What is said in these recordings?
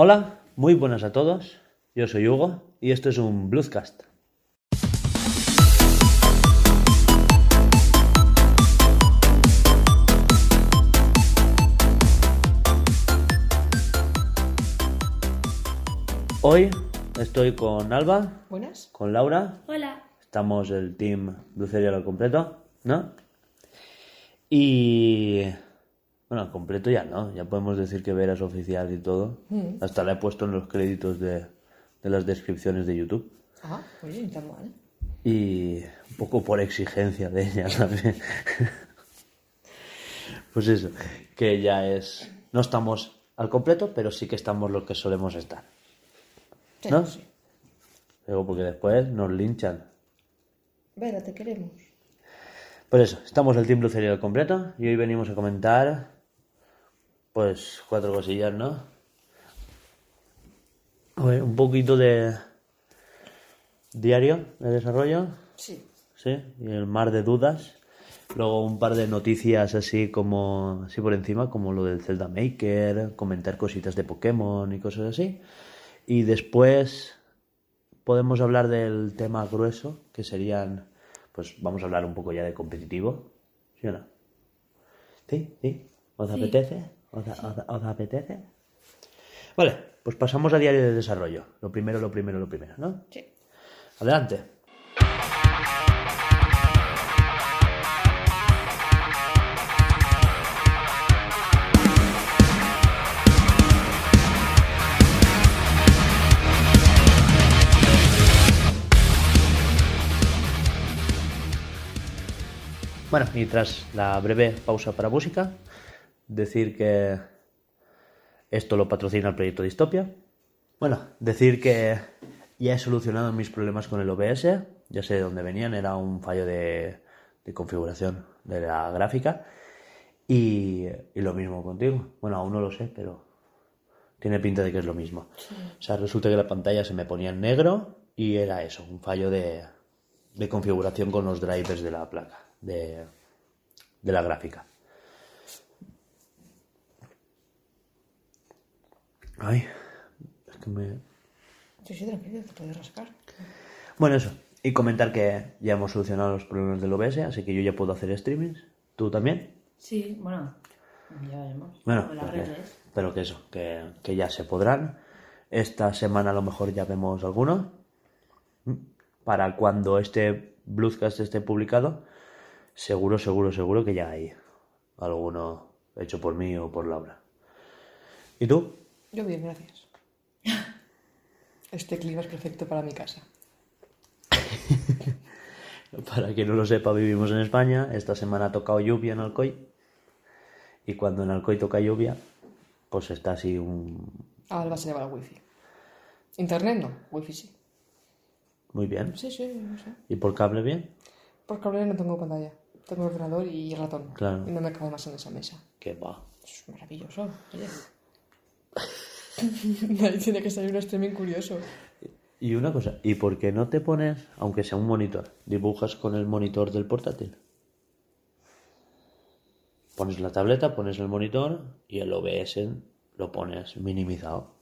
Hola, muy buenas a todos. Yo soy Hugo y esto es un Bluescast. Hoy estoy con Alba, Buenas. con Laura, Hola. estamos el team Blucería al completo, ¿no? Y bueno, al completo ya no, ya podemos decir que Vera es oficial y todo. Hasta la he puesto en los créditos de, de las descripciones de YouTube. Ah, oye, ni tan mal. Y un poco por exigencia de ella también. pues eso, que ya es. No estamos al completo, pero sí que estamos lo que solemos estar. Sí, ¿No? sí. Luego, porque después nos linchan. Vera, te queremos. Por eso, estamos el Team Lucería al completo y hoy venimos a comentar, pues, cuatro cosillas, ¿no? Un poquito de diario de desarrollo, Sí. ¿sí? Y el mar de dudas. Luego un par de noticias así como, así por encima, como lo del Zelda Maker, comentar cositas de Pokémon y cosas así. Y después podemos hablar del tema grueso, que serían, pues vamos a hablar un poco ya de competitivo, ¿sí o no? ¿Sí? ¿Sí? ¿Os Sí. apetece? ¿Os, os- os apetece? Vale, pues pasamos a diario de desarrollo. Lo primero, lo primero, lo primero, ¿no? Sí. Adelante. Bueno, y tras la breve pausa para música, decir que esto lo patrocina el proyecto Distopia. Bueno, decir que ya he solucionado mis problemas con el OBS, ya sé de dónde venían, era un fallo de, de configuración de la gráfica. Y, y lo mismo contigo. Bueno, aún no lo sé, pero tiene pinta de que es lo mismo. O sea, resulta que la pantalla se me ponía en negro y era eso, un fallo de, de configuración con los drivers de la placa, de, de la gráfica. Ay, es que me, Sí, sí, tranquilo, te puedes rascar. Bueno, eso. Y comentar que ya hemos solucionado los problemas del OBS, así que yo ya puedo hacer streamings. ¿Tú también? Sí, bueno, ya veremos. Bueno, las pero que, redes. pero que eso, que, que ya se podrán. Esta semana a lo mejor ya vemos alguno. ¿Mm? Para cuando este Bluescast esté publicado, seguro, seguro, seguro que ya hay alguno hecho por mí o por Laura. ¿Y tú? Yo bien, gracias. Este clima es perfecto para mi casa. Para quien no lo sepa, vivimos en España. Esta semana ha tocado lluvia en Alcoy. Y cuando en Alcoy toca lluvia, pues está así un... Alba se lleva la wifi. Internet no, wifi sí. Muy bien. Sí, sí, no sé. ¿Y por cable bien? Por cable no tengo pantalla. Tengo ordenador y ratón. Claro. Y no me cabe más en esa mesa. Que va. Es maravilloso. Oye. Tiene que salir un streaming curioso. Y una cosa, ¿y por qué no te pones, aunque sea un monitor, dibujas con el monitor del portátil? Pones la tableta, pones el monitor y el OBS lo pones minimizado.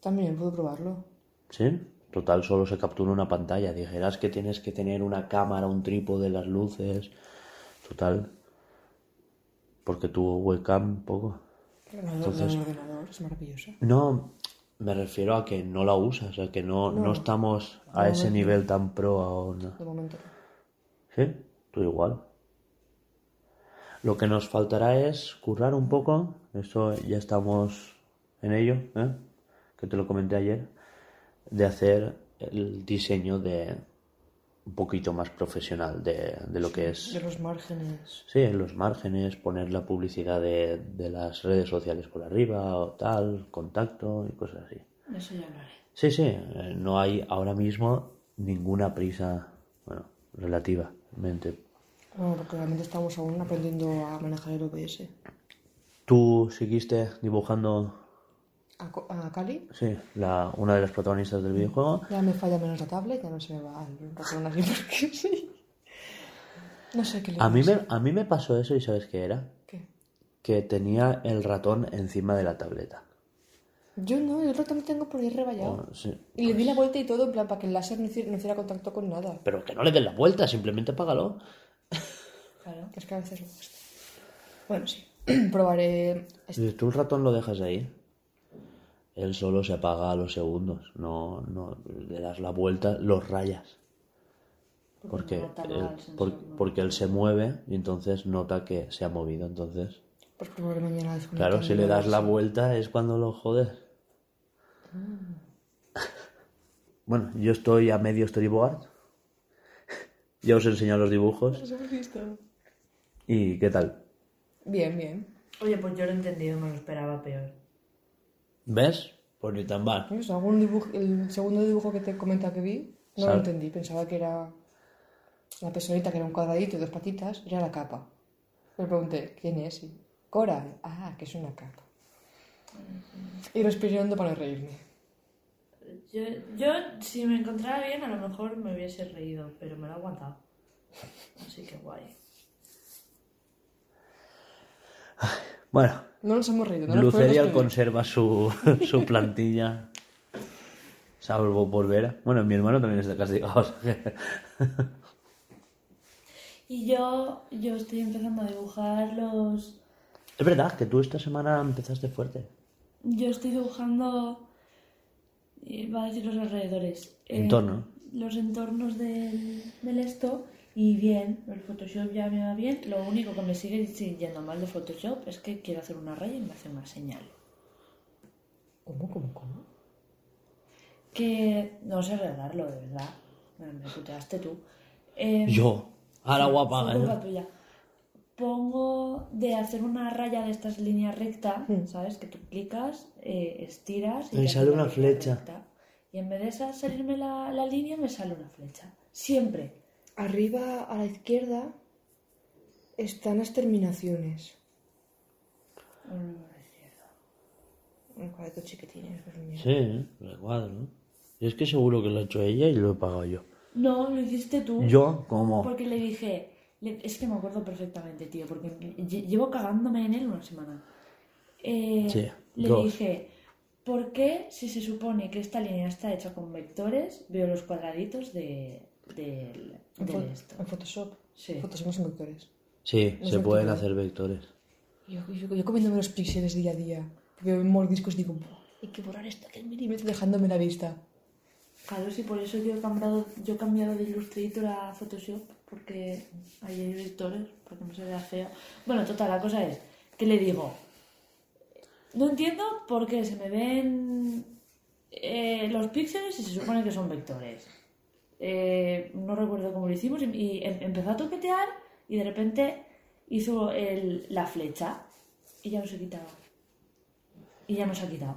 También puedo probarlo. ¿Sí? Total, solo se captura una pantalla. Dijeras que tienes que tener una cámara, un trípode, las luces. Total. Porque tu webcam, poco. Entonces- ordenador es. No, me refiero a que no la usas, a que no, no, No. estamos a ese nivel tan pro aún. De momento. ¿Sí? Tú igual. Lo que nos faltará es currar un poco. Eso ya estamos en ello, ¿eh? que te lo comenté ayer, de hacer el diseño de un poquito más profesional de, de lo que es De los márgenes. Sí, en los márgenes, poner la publicidad de, de las redes sociales por arriba o tal, contacto y cosas así. De Eso ya hablaré. Sí, sí, eh, no hay ahora mismo ninguna prisa, bueno, relativamente. Bueno, porque realmente estamos aún aprendiendo a manejar el OBS. ¿Tú seguiste dibujando, A, a Cali sí, la, una de las protagonistas del videojuego? ya me falla menos la tablet, ya no se me va el ratón así porque sí. No sé qué le A mí, me, a mí me pasó eso y ¿sabes qué era? ¿Qué? Que tenía el ratón encima de la tableta. Yo no, el otro también tengo por ahí rebayado. O- sí. Y le di la vuelta y todo, en plan, para que el láser no hiciera, no hiciera contacto con nada. Pero que no le des la vuelta, simplemente págalo. Claro. Es que a veces cuesta. Bueno, sí. Probaré. este. Tú el ratón lo dejas ahí, él solo se apaga a los segundos. No, no le das la vuelta, los rayas. Porque, apaga él, porque él se mueve y entonces nota que se ha movido. Entonces, Pues mañana claro, si le das la vuelta es cuando lo jodes. Bueno, yo estoy a medio storyboard. Ya os he enseñado los dibujos. Los hemos visto. ¿Y qué tal? Bien, bien. Oye, pues yo lo he entendido, me lo esperaba peor. ¿Ves? Pues ni tan mal. ¿Ves? Algún dibujo, el segundo dibujo que te comenta que vi, no Sal- lo entendí. Pensaba que era la personita, que era un cuadradito y dos patitas, era la capa. Me pregunté, ¿quién es? Y, Cora. Ah, que es una capa. Y respiré hondo para reírme. Yo, yo, si me encontrara bien, a lo mejor me hubiese reído, pero me lo he aguantado. Así que guay. Bueno, No nos hemos reído. No Lucerial conserva su, su plantilla. Salvo por Vera. Bueno, mi hermano también está castigado. o sea que- Y yo, yo estoy empezando a dibujar los... Es verdad que tú esta semana empezaste fuerte. Yo estoy dibujando... eh, Va a decir los alrededores. eh, Entorno. los entornos del, del esto. Y bien, el Photoshop ya me va bien. Lo único que me sigue yendo mal de Photoshop es que quiero hacer una raya y me hace una señal. ¿Cómo, cómo, cómo? Que no sé arreglarlo, de verdad. Me, me puteaste tú. Eh, Yo. A la guapa. Culpa ¿eh? tuya. Pongo de hacer una raya de estas líneas recta, ¿sabes? Que tú clicas, eh, estiras Y te sale una flecha. recta. Y en vez de salirme la, la línea, me sale una flecha. Siempre. Arriba a la izquierda están las terminaciones. Un cuadrito mira. Sí, recuadro. Y es que seguro que lo ha hecho ella y lo he pagado yo. No, lo hiciste tú. Yo, como. Porque le dije, es que me acuerdo perfectamente, tío, porque lle- llevo cagándome en él una semana. Eh, Sí, le dos. dije, ¿por qué si se supone que esta línea está hecha con vectores, veo los cuadraditos de, del, En, del fo- esto? en Photoshop. Sí. Photoshop son vectores. Sí, Los se pueden vectores. hacer vectores. Yo, yo, yo comiéndome los píxeles día a día. Veo mordiscos y digo, "Buah, hay que borrar esto del milímetro dejándome la vista. Claro, sí, por eso yo he cambiado, yo he cambiado de Illustrator a Photoshop, porque ahí hay vectores, para que no se vea feo. Bueno, total, la cosa es que le digo, no entiendo por qué se me ven eh, los píxeles y se supone que son vectores. Eh, no recuerdo cómo lo hicimos y, em- empezó a toquetear y de repente hizo el- la flecha y ya no se quitaba. Y ya no se ha quitado.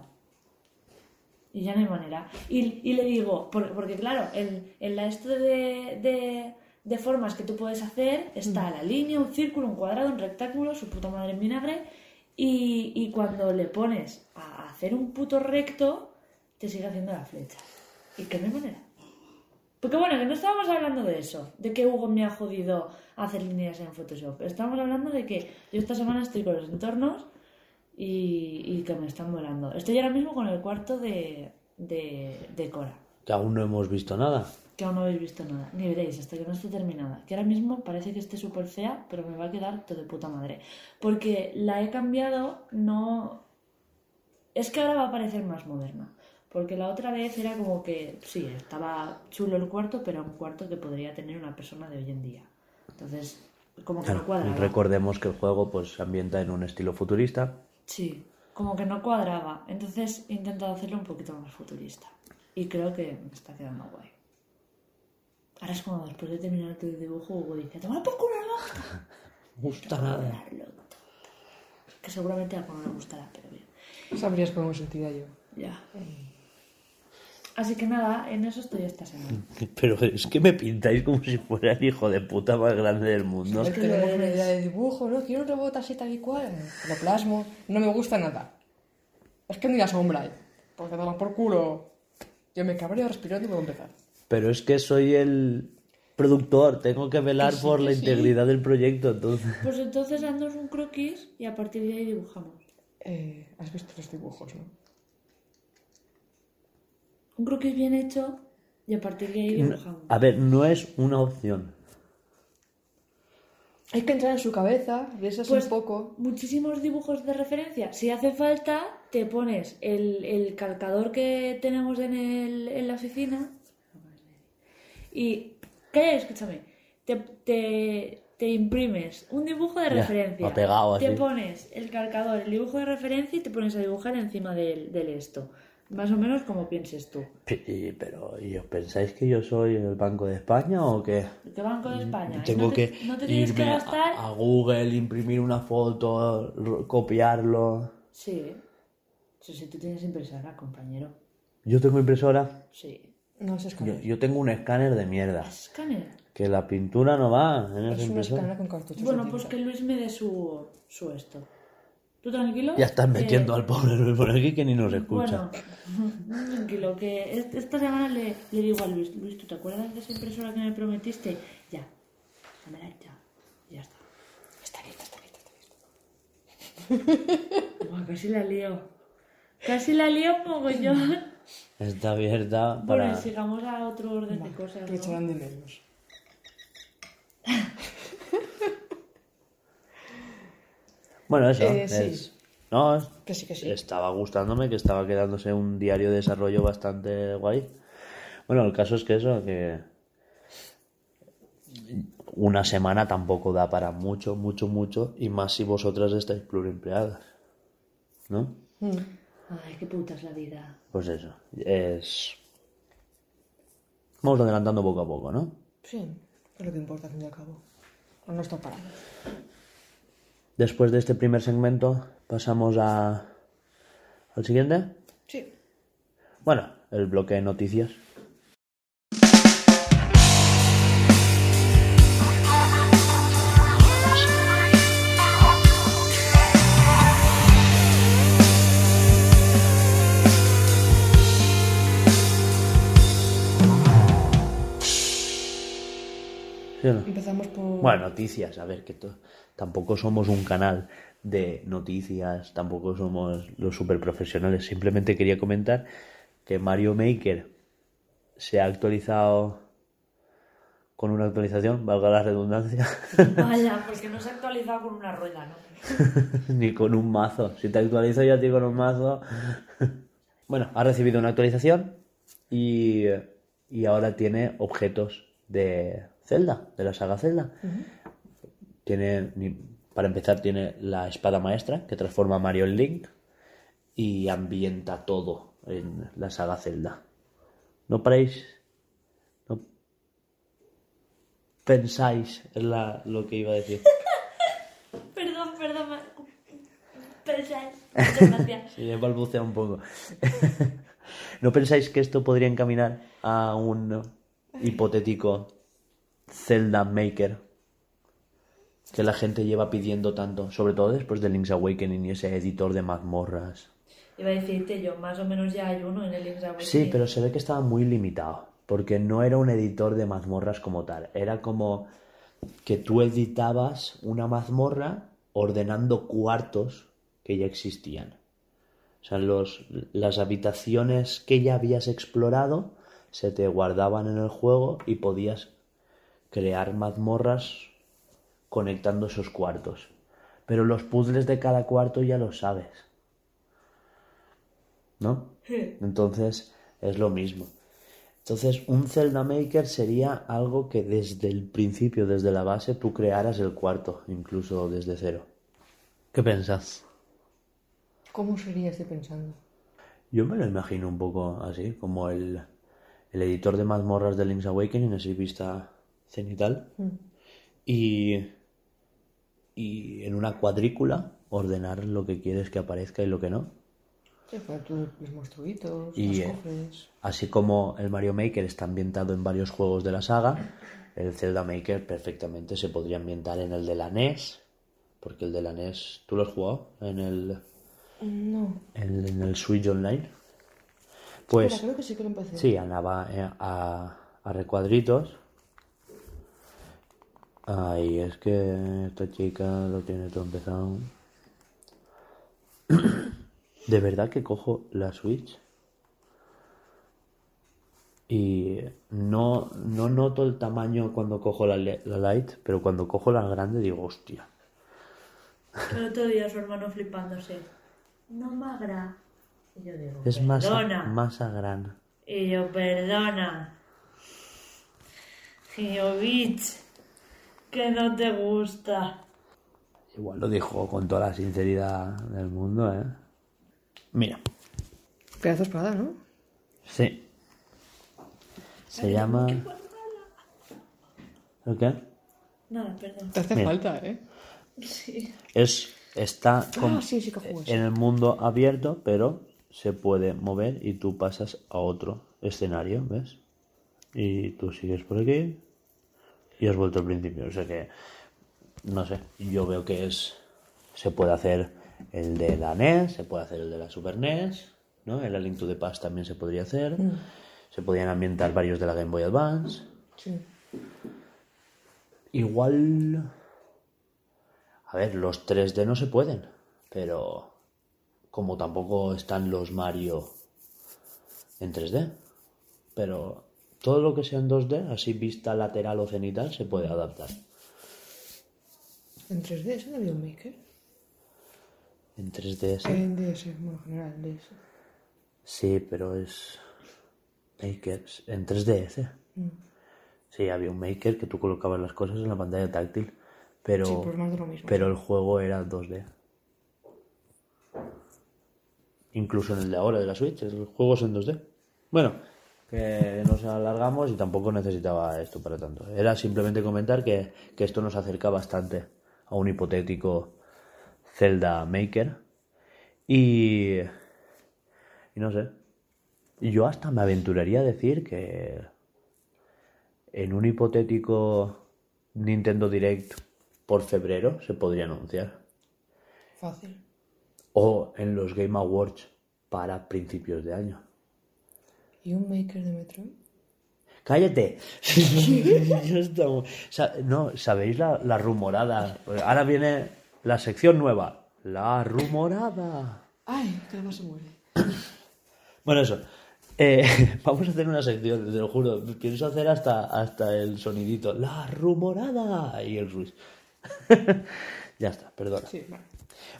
Y ya no hay manera. Y, y le digo, por- porque claro, en, en la esto de, de, de formas que tú puedes hacer está la línea, un círculo, un cuadrado, un rectángulo, su puta madre en vinagre. Y, y cuando le pones a hacer un puto recto, te sigue haciendo la flecha. ¿Y que no hay manera? Porque bueno, que no estábamos hablando de eso, de que Hugo me ha jodido hacer líneas en Photoshop. Estábamos hablando de que yo esta semana estoy con los entornos y, y que me están volando. Estoy ahora mismo con el cuarto de, de, de Cora, Que aún no hemos visto nada. que aún no habéis visto nada, ni veréis hasta que no esté terminada. Que ahora mismo parece que esté súper fea, pero me va a quedar todo de puta madre. Porque la he cambiado, no... Es que ahora va a parecer más moderna. Porque la otra vez era como que, sí, estaba chulo el cuarto, pero un cuarto que podría tener una persona de hoy en día. Entonces, como que Claro, no cuadraba. recordemos que el juego pues se ambienta en un estilo futurista. Sí, como que no cuadraba. Entonces he intentado hacerlo un poquito más futurista. Y creo que me está quedando guay. Ahora es como después de terminar tu dibujo, Hugo dice, toma por culo, no Me gusta nada. Que seguramente a alguno le gustará, pero bien. Sabrías cómo me sentiría yo. Ya. Así que nada, en eso estoy esta semana. Pero es que me pintáis como si fuera el hijo de puta más grande del mundo. Es que tenemos una idea de dibujo, ¿no? Quiero un robot así tal y cual. Lo plasmo. No me gusta nada. Es que ni la sombra hay. Porque toma por culo. Yo me cabreo respirando y puedo empezar. Pero es que soy el productor, tengo que velar Que sí, por que la sí. integridad del proyecto, entonces. Pues entonces haznos un croquis y a partir de ahí dibujamos. Eh, Has visto los dibujos, ¿no? Croquis bien hecho y a partir de ahí dibujamos. A ver, no es una opción. Hay que entrar en su cabeza, riesas Pues un poco. muchísimos dibujos de referencia. Si hace falta, te pones el, el calcador que tenemos en, el, en la oficina y, ¿qué? Escúchame, te, te, te imprimes un dibujo de Ya, referencia. pegado te pones el calcador, el dibujo de referencia y te pones a dibujar encima del, del esto. Más o menos como pienses tú. Pero, ¿y os pensáis que yo soy el Banco de España o qué? ¿Qué Banco de España? Mm, Tengo no te, que no te que gastar... a, Google, imprimir una foto, copiarlo. Sí. Sí, sí, tú tienes impresora, compañero. Yo tengo impresora. Sí. No Yo, escáner. yo tengo un escáner de mierda. Escáner. Que la pintura no va en esa Es una impresora. escáner con cartuchos. Bueno, pues que Luis me dé su, su esto. ¿Tú tranquilo? Ya estás Que- metiendo al pobre Luis por aquí que ni nos escucha. Bueno, tranquilo, que est- esta semana le, le digo a Luis, Luis, ¿tú te acuerdas de esa impresora que me prometiste? Ya, ya, ya está. Está lista, está lista, está lista. Casi la lío. Casi la lío mogollón. Está abierta Bueno, para... sigamos a otro orden de cosas. Que ¿no? echarán de menos. Bueno, eso. Eh, sí. es- No, es- Que sí, que sí. estaba gustándome, que estaba quedándose un diario de desarrollo bastante guay. Bueno, el caso es que eso, que una semana tampoco da para mucho, mucho, mucho, y más si vosotras estáis pluriempleadas. ¿No? Mm. Ay, qué puta es la vida. Pues eso, es... Vamos adelantando poco a poco, ¿no? Sí, es lo que importa al fin y al cabo. No está parado. Después de este primer segmento, pasamos a... al siguiente. Sí. Bueno, el bloque de noticias. ¿Sí o no? Empezamos por... Bueno, noticias, a ver, que to- tampoco somos un canal de noticias, tampoco somos los super profesionales. Simplemente quería comentar que Mario Maker se ha actualizado con una actualización, valga la redundancia, Vaya, porque no se ha actualizado con una rueda, ¿no? ni con un mazo. Si te actualizo yo a ti con un mazo. bueno, ha recibido una actualización y, y ahora tiene objetos de Zelda, de la saga Zelda. Tiene, para empezar, tiene la espada maestra que transforma a Mario en Link y ambienta todo en la saga Zelda. ¿No paráis? ¿No pensáis en la- lo que iba a decir? Perdón, perdón. Pensáis. Muchas gracias. Sí, he balbuceado un poco. ¿No pensáis que esto podría encaminar a un hipotético Zelda Maker que la gente lleva pidiendo tanto, sobre todo después de Link's Awakening y ese editor de mazmorras? Iba a decirte yo, más o menos ya hay uno en el Link's Awakening. Sí, pero se ve que estaba muy limitado, porque no era un editor de mazmorras como tal, era como que tú editabas una mazmorra ordenando cuartos que ya existían. O sea, los, las habitaciones que ya habías explorado se te guardaban en el juego y podías crear mazmorras conectando esos cuartos. Pero los puzzles de cada cuarto ya los sabes. ¿No? Sí. Entonces es lo mismo. Entonces un Zelda Maker sería algo que desde el principio, desde la base, tú crearas el cuarto, incluso desde cero. ¿Qué pensás? ¿Cómo sería estoy pensando? Yo me lo imagino un poco así, como el, el editor de mazmorras de Link's Awakening, así vista cenital. Y, y en una cuadrícula ordenar lo que quieres que aparezca y lo que no. Sí, para tus los monstruitos, Y, los eh, cofres... Así como el Mario Maker está ambientado en varios juegos de la saga, el Zelda Maker perfectamente se podría ambientar en el de la NES, porque el de la NES, ¿tú lo has jugado en el, No. en, en el Switch Online? Espera, Pues creo que sí que lo empecé. sí, andaba eh, a, a recuadritos. Ay, es que esta chica lo tiene todo empezado. ¿De verdad que cojo la Switch? Y no, no noto el tamaño cuando cojo la, la light, pero cuando cojo la grande digo, hostia. El otro día su hermano flipándose. No magra. Y yo digo, Es masa, perdona. masa grana. Y yo, perdona. Y yo, bitch, que no te gusta. Igual lo dijo con toda la sinceridad del mundo, ¿eh? Mira, Pedazo de espada, ¿no? sí. Se llama... ¿El qué? Nada, perdón. Te hace Mira. falta, ¿eh? Sí. Es, está con- Ah, sí, sí en el mundo abierto, pero se puede mover y tú pasas a otro escenario, ¿ves? Y tú sigues por aquí y has vuelto al principio. O sea que, no sé, yo veo que es... Se puede hacer el de la NES, se puede hacer el de la Super NES, ¿no? El A Link to the Past también se podría hacer. Se podrían ambientar varios de la Game Boy Advance. Sí. Igual. A ver, los 3D no se pueden, pero como tampoco están los Mario en 3D, pero todo lo que sea en 2D, así vista lateral o cenital, se puede adaptar. En 3D, ¿eso no había un maker? En 3DS, En DS, bueno, en general, en DS. sí, pero es Makers en 3DS. Sí, había un Maker que tú colocabas las cosas en la pantalla táctil, pero Sí, pues más de lo mismo. pero el juego era 2D. Incluso en el de ahora de la Switch, el juego es en 2D. Bueno, que nos alargamos y tampoco necesitaba esto para tanto. Era simplemente comentar que, que esto nos acerca bastante a un hipotético Zelda Maker. Y. Y no sé. Yo hasta me aventuraría a decir que. En un hipotético Nintendo Direct por febrero se podría anunciar. Fácil. O en los Game Awards para principios de año. ¿Y un maker de Metroid? ¡Cállate! No, ¿sabéis la, la rumorada? Ahora viene la sección nueva. La rumorada. ¡Ay! Que se muere. Bueno, eso. Eh, vamos a hacer una sección, te lo juro. Pienso hacer hasta, hasta el sonidito. La rumorada. Y el ruiz. ya está, perdona. Sí, vale.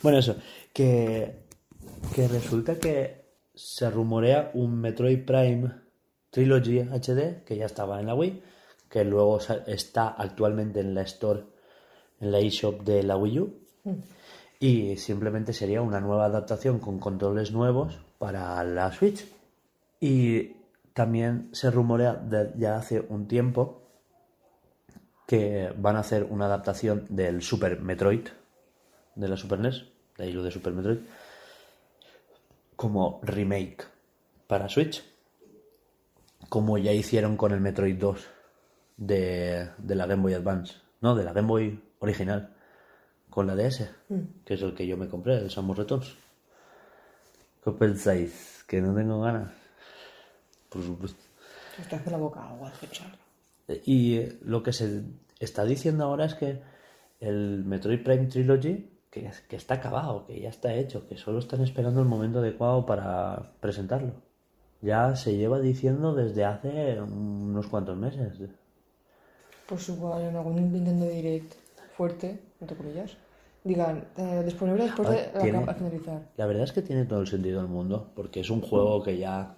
Bueno, eso, que, que resulta que se rumorea un Metroid Prime Trilogy HD, que ya estaba en la Wii, que luego está actualmente en la Store, en la eShop de la Wii U, y simplemente sería una nueva adaptación con controles nuevos para la Switch. Y también se rumorea ya hace un tiempo que van a hacer una adaptación del Super Metroid de la Super NES, de ahí lo de Super Metroid, como remake para Switch, como ya hicieron con el Metroid 2 de, de la Game Boy Advance, no, de la Game Boy original, con la DS, que es el que yo me compré, el Samus Returns. ¿Qué pensáis? ¿Que no tengo ganas? Por supuesto. Te hace la boca agua. Y eh, lo que se está diciendo ahora es que el Metroid Prime Trilogy, que, que está acabado, que ya está hecho, que solo están esperando el momento adecuado para presentarlo. Ya se lleva diciendo desde hace unos cuantos meses. Pues igual en algún Nintendo Direct fuerte, entre comillas, digan, eh, disponible después de Ah, la tiene- capa finalizar. La verdad es que tiene todo el sentido del mundo, porque es un juego que ya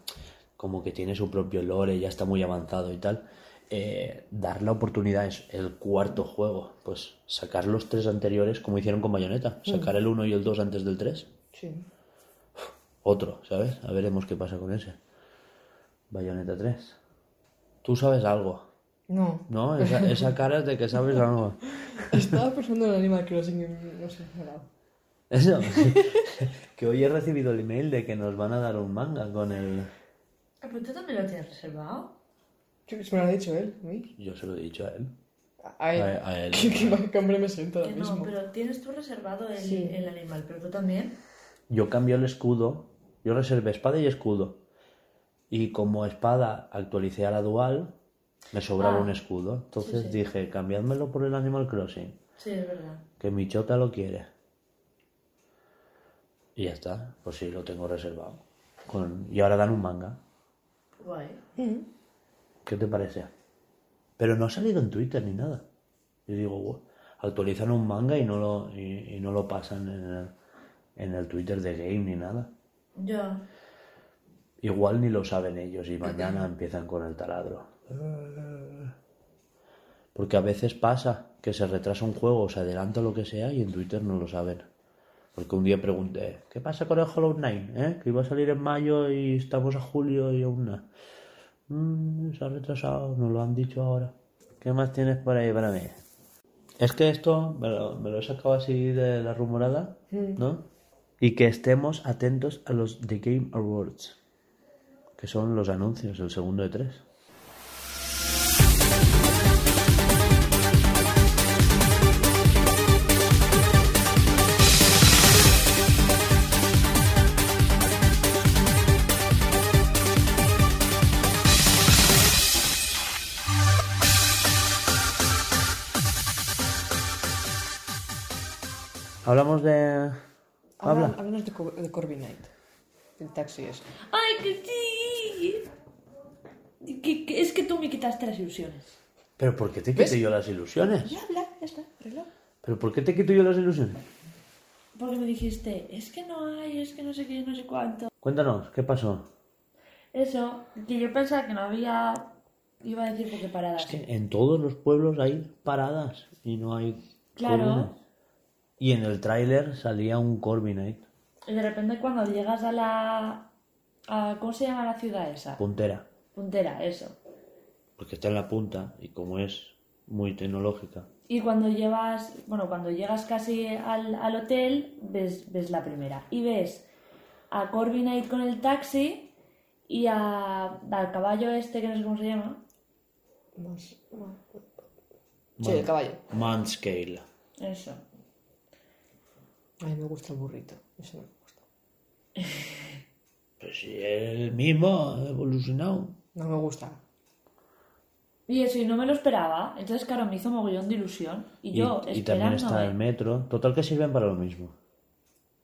como que tiene su propio lore, ya está muy avanzado y tal. Eh, dar la oportunidad es el cuarto juego, pues sacar los tres anteriores como hicieron con Bayonetta, sacar el 1 y el 2 antes del 3, Sí. otro, ¿sabes? A veremos qué pasa con ese. Bayonetta 3. Tú sabes algo, No. ¿no? Esa, esa cara es de que sabes algo. Estaba pensando en el Animal Crossing, y no sé, dado. Eso. que hoy he recibido el email de que nos van a dar un manga con el... ¿Pero tú también lo tienes reservado? Sí, Se me lo ha dicho él, ¿no? Yo se lo he dicho a él. A él. A- a él. ¿Qué, qué, hombre me siento ahora no, mismo. pero tienes tú reservado el, Sí. el animal, pero tú también. Yo cambié el escudo. Yo reservé espada y escudo. Y como espada actualicé a la dual, me sobraba Ah. un escudo. Entonces Sí, sí. dije, cambiádmelo por el Animal Crossing. Sí, es verdad. Que mi chota lo quiere. Y ya está. Pues sí, lo tengo reservado. Con... Y ahora dan un manga. Guay. Mm. ¿Qué te parece? Pero no ha salido en Twitter ni nada. Y digo, "Buah, actualizan un manga y no lo, y, y no lo pasan en el, en el Twitter de Game ni nada. Ya. Igual ni lo saben ellos y mañana empiezan con el taladro. Porque a veces pasa que se retrasa un juego, se adelanta lo que sea y en Twitter no lo saben. Porque un día pregunté, ¿qué pasa con el Hollow Knight? eh? Que iba a salir en mayo y estamos a julio y aún no. Mm, se ha retrasado, nos lo han dicho ahora. ¿Qué más tienes por ahí para mí? Es que esto me lo, me lo he sacado así de la rumorada, ¿no? Y que estemos atentos a los The Game Awards, que son los anuncios, el segundo de tres. Hablamos de... Habla. Habla. Háblanos de, Co- de Corby Knight. El taxi es. ¡Ay, que sí! Que- que- es que tú me quitaste las ilusiones. Pero ¿por qué te ¿Ves? quito yo las ilusiones? Ya habla, ya está, arreglado. ¿Pero por qué te quito yo las ilusiones? Porque me dijiste, es que no hay, es que no sé qué, no sé cuánto. Cuéntanos, ¿qué pasó? Eso, que yo pensaba que no había... Iba a decir porque paradas. Es que en todos los pueblos hay paradas y no hay Claro. Y en el tráiler salía un Corby Knight, Y de repente cuando llegas a la... A, ¿Cómo se llama la ciudad esa? puntera, Puntera, eso. porque está en la punta y como es muy tecnológica. Y cuando llevas, bueno, cuando llegas casi al, al hotel, ves, ves la primera. Y ves a Corby Knight con el taxi y a, al caballo este, que no sé cómo se llama. Sí, el caballo. Manscale. Eso. A mí me gusta el burrito. Eso no me gusta. Pues si es el mismo, evolucionado. No me gusta. Y eso, y no me lo esperaba. Entonces, claro, me hizo mogollón de ilusión. Y, Y, yo y también está el metro. Total que sirven para lo mismo.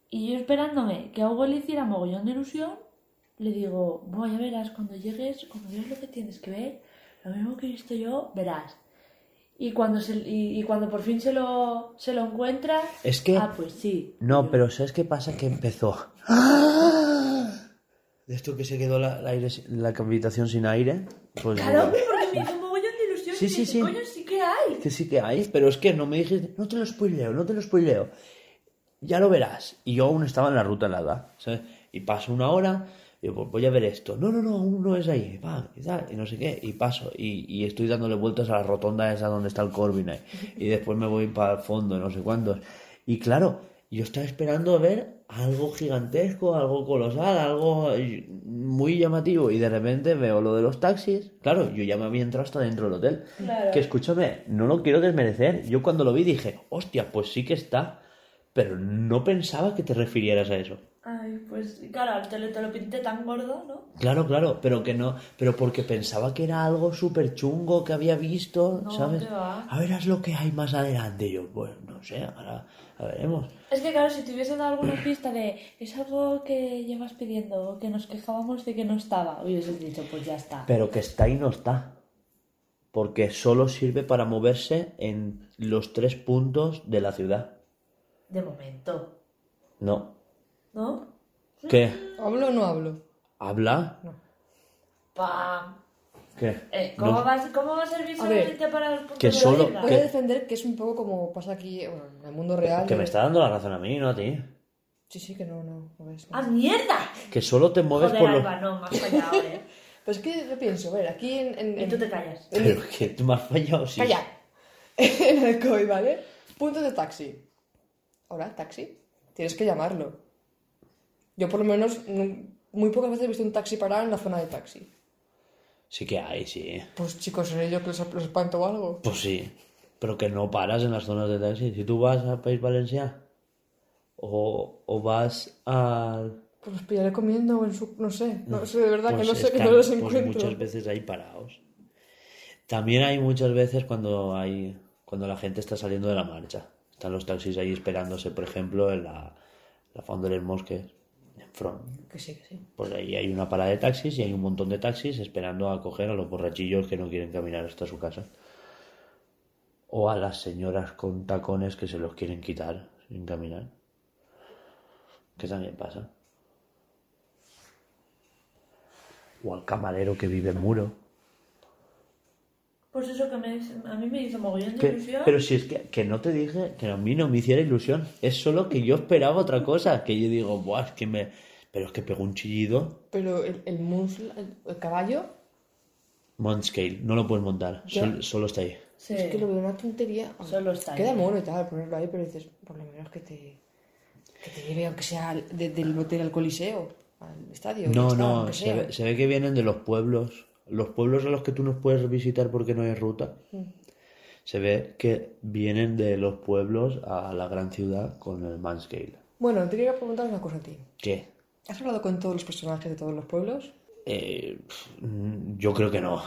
Y yo esperándome que a Hugo le hiciera mogollón de ilusión, le digo, bueno, ya verás, cuando llegues, cuando veas lo que tienes que ver, lo mismo que he visto yo, verás. Y cuando, se, y, y cuando por fin se lo, se lo encuentra, Es que- Ah, pues sí. No, pero ¿sabes qué pasa? Que empezó. De esto que se quedó la, la aire sin- la habitación sin aire. Pues Claro, hombre, porque me hizo mogollón de ilusión. Sí, y sí, dije, sí. Coño, sí que hay. Que sí que hay, pero es que no me dijiste, no te lo spoileo, no te lo spoileo. Ya lo verás. Y yo aún estaba en la ruta helada, ¿sabes? Y paso una hora, digo, pues voy a ver esto. No, no, no, aún no es ahí. Va, y tal, y no sé qué. Y paso, y, y estoy dándole vueltas a la rotonda esa donde está el Corbin ahí. Y después me voy para el fondo, no sé cuántos. Y claro, yo estaba esperando a ver algo gigantesco, algo colosal, algo eh, muy llamativo. Y de repente veo lo de los taxis. Claro, yo ya me había entrado hasta dentro del hotel. Claro. Que escúchame, no lo quiero desmerecer. Yo cuando lo vi dije, hostia, pues sí que está. Pero no pensaba que te refirieras a eso. Ay, pues claro, te lo, te lo pinté tan gordo, ¿no? Claro, claro, pero que no, pero porque pensaba que era algo súper chungo que había visto, No, ¿sabes? va. A ver, haz lo que hay más adelante. Y yo, pues no sé, ahora a veremos. Es que claro, si te hubiesen dado alguna pista de es algo que llevas pidiendo o que nos quejábamos de que no estaba, hubieses dicho, pues ya está. Pero que está y no está. Porque solo sirve para moverse en los tres puntos de la ciudad. De momento, No. ¿No? ¿Qué? ¿Hablo o no hablo? ¿Habla? ¡Pam! ¿Qué? Eh, ¿cómo, No- va, a- ¿Cómo va a servir A ver, solamente para los puntos que de la solo-? Voy ¿Qué? a defender que es un poco como pasa aquí bueno, en el mundo real. Que de- me está dando la razón a mí, no a ti. Sí, sí, que no, no, no ves. no. ¡Ah, mierda! Que solo te mueves Joder, por los... Alba, no, me has fallado, ¿eh? Pero es que yo pienso, a ver, aquí en. en- Y tú en- te callas. Pero que tú me has fallado, sí. Calla. en el COI, ¿vale? Puntos de taxi. Ahora, taxi. Tienes que llamarlo. Yo, por lo menos, muy pocas veces he visto un taxi parar en la zona de taxi. Sí que hay, sí. Pues chicos, ¿seré yo que los, los espanto o algo? Pues sí. Pero que no paras en las zonas de taxi. Si tú vas al País Valencià o, o vas al... Pues los pillaré comiendo o en su... No sé. No sé, de verdad pues que no sé, que no los pues encuentro. muchas veces hay parados. También hay muchas veces cuando hay cuando la gente está saliendo de la marcha. Están los taxis ahí esperándose, por ejemplo, en la, la Font de los Mosques. En front. Que sí, que sí. Pues ahí hay una parada de taxis y hay un montón de taxis esperando a coger a los borrachillos que no quieren caminar hasta su casa. O a las señoras con tacones que se los quieren quitar sin caminar. Que también pasa. O al camarero que vive en muro. Pues eso que me, a mí me hizo mogollón de Que- ilusión. pero si es que, que no te dije que a mí no me hiciera ilusión. Es solo que yo esperaba otra cosa. Que yo digo, Buah, es que me. Pero es que pegó un chillido. Pero el, el muslo, el, el caballo, Montscale, no lo puedes montar. Sol- solo está ahí. Sí. es que lo veo una tontería. Solo está Queda ahí. mono y tal, ponerlo ahí, pero dices, por lo menos que te, que te lleve, aunque sea de- del hotel al coliseo, al estadio. No, está, no, ve, se ve que vienen de los pueblos. Los pueblos a los que tú no puedes visitar porque no hay ruta. Mm. Se ve que vienen de los pueblos a la gran ciudad con el Manscale. Bueno, te quería preguntar una cosa a ti. ¿Qué? ¿Has hablado con todos los personajes de todos los pueblos? Eh, mm, yo creo que no.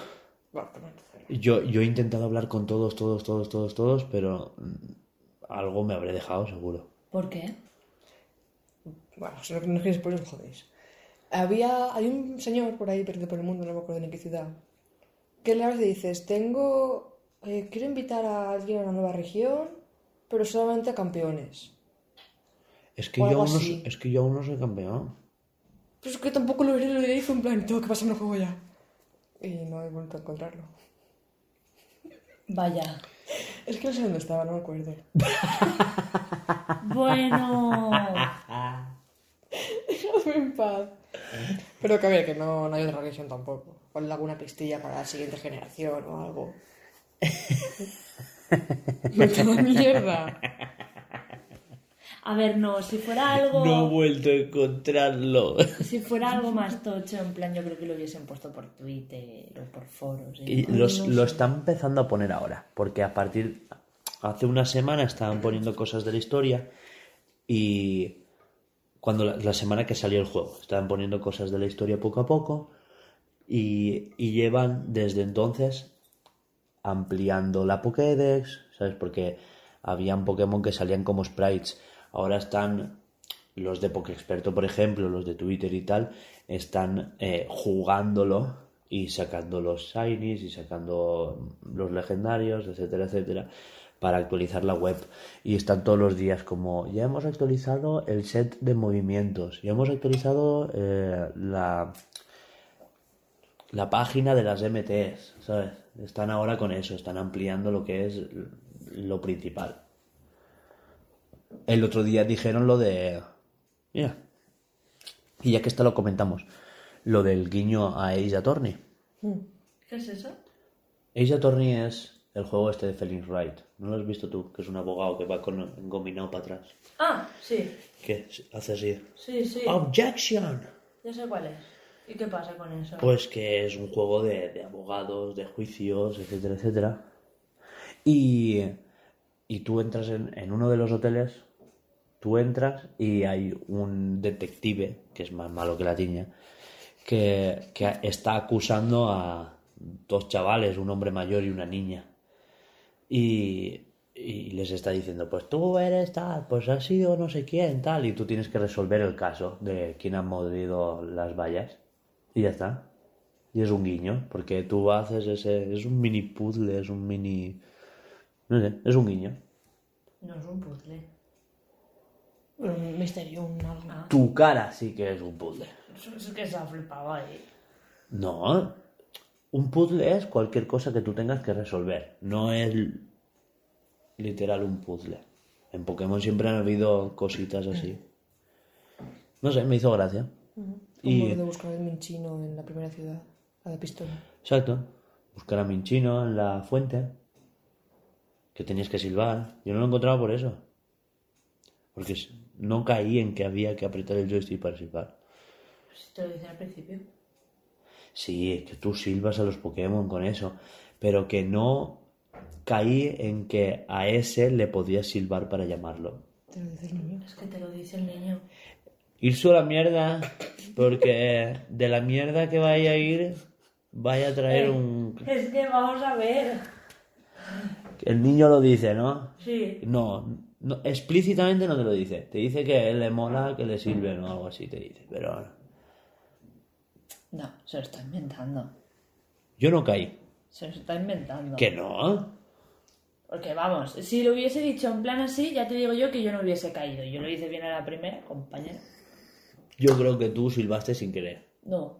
Yo, yo he intentado hablar con todos, todos, todos, todos, todos, pero mm, algo me habré dejado seguro. ¿Por qué? Bueno, si no, no quieres pues os jodéis. Había, hay un señor por ahí perdido por el mundo, no me acuerdo ni qué ciudad, que le hablas y dices, tengo, eh, quiero invitar a alguien a una nueva región, pero solamente a campeones. Es que, O yo aún, no, es que yo aún no soy campeón. Pero es que tampoco lo diré, lo diré y fue en plan, tengo que pasarme el juego ya. Y no he vuelto a encontrarlo. Vaya. Es que no sé dónde estaba, no me acuerdo. Bueno. Déjame en paz. Pero que a ver, que no, no hay otra región tampoco. Ponle alguna pistilla para la siguiente generación o algo. Me da mierda. A ver, no, si fuera algo. No he vuelto a encontrarlo. Si fuera algo más tocho, en plan, yo creo que lo hubiesen puesto por Twitter o por foros. ¿eh? Y los, lo están empezando a poner ahora, porque a partir, hace una semana estaban poniendo cosas de la historia y cuando la, semana que salió el juego, estaban poniendo cosas de la historia poco a poco y, y llevan desde entonces ampliando la Pokédex, ¿sabes? Porque habían Pokémon que salían como sprites, ahora están los de Pokéexperto, por ejemplo, los de Twitter y tal, están eh, jugándolo y sacando los shinies y sacando los legendarios, etcétera, etcétera, para actualizar la web. Y están todos los días como, ya hemos actualizado el set de movimientos, ya hemos actualizado eh, la, la página de las MTs, ¿sabes? Están ahora con eso, están ampliando lo que es lo principal. El otro día dijeron lo de... Mira. Y ya que esto lo comentamos. Lo del guiño a Ace Attorney. ¿Qué es eso? Ace Attorney es el juego este de Felix Wright. ¿No lo has visto tú? Que es un abogado que va con engominado para atrás. Ah, sí. Que hace así. Sí, sí. Objection. Ya sé cuál es. ¿Y qué pasa con eso? Pues que es un juego de, de abogados, de juicios, etcétera, etcétera. Y, y tú entras en, en uno de los hoteles, tú entras y hay un detective, que es más malo que la tiña, que, que está acusando a dos chavales, un hombre mayor y una niña. Y, y les está diciendo, pues tú eres tal, pues has sido no sé quién, tal, y tú tienes que resolver el caso de quién ha mordido las vallas. Y ya está. Y es un guiño, porque tú haces ese. Es un mini puzzle, es un mini. No sé, es un guiño. No es un puzzle. Un misterio, un. Tu cara sí que es un puzzle. Eso es que se ha flipado ahí. No. Un puzzle es cualquier cosa que tú tengas que resolver. No es literal un puzzle. En Pokémon siempre han habido cositas así. No sé, me hizo gracia. Y... Y- de buscar el minchino en la primera ciudad, la de pistola. Exacto. Buscar a Minchino en la fuente. Que tenías que silbar. Yo no lo encontraba por eso. Porque no caí en que había que apretar el joystick para silbar. Si te lo dicen al principio. Sí, que tú silbas a los Pokémon con eso. Pero que no caí en que a ese le podías silbar para llamarlo. Te lo dice el niño. Es que te lo dice el niño. Irse a la mierda. Porque de la mierda que vaya a ir, vaya a traer un... Es que vamos a ver. El niño lo dice, ¿no? Sí. No, No, explícitamente no te lo dice. Te dice que le mola, que le sirven o algo así, te dice. Pero No, se lo está inventando. yo no caí. Se lo está inventando. Que no. Porque vamos, si lo hubiese dicho en plan así, ya te digo yo que yo no hubiese caído. Yo lo hice bien a la primera, compañera. Yo creo que tú silbaste sin querer. No.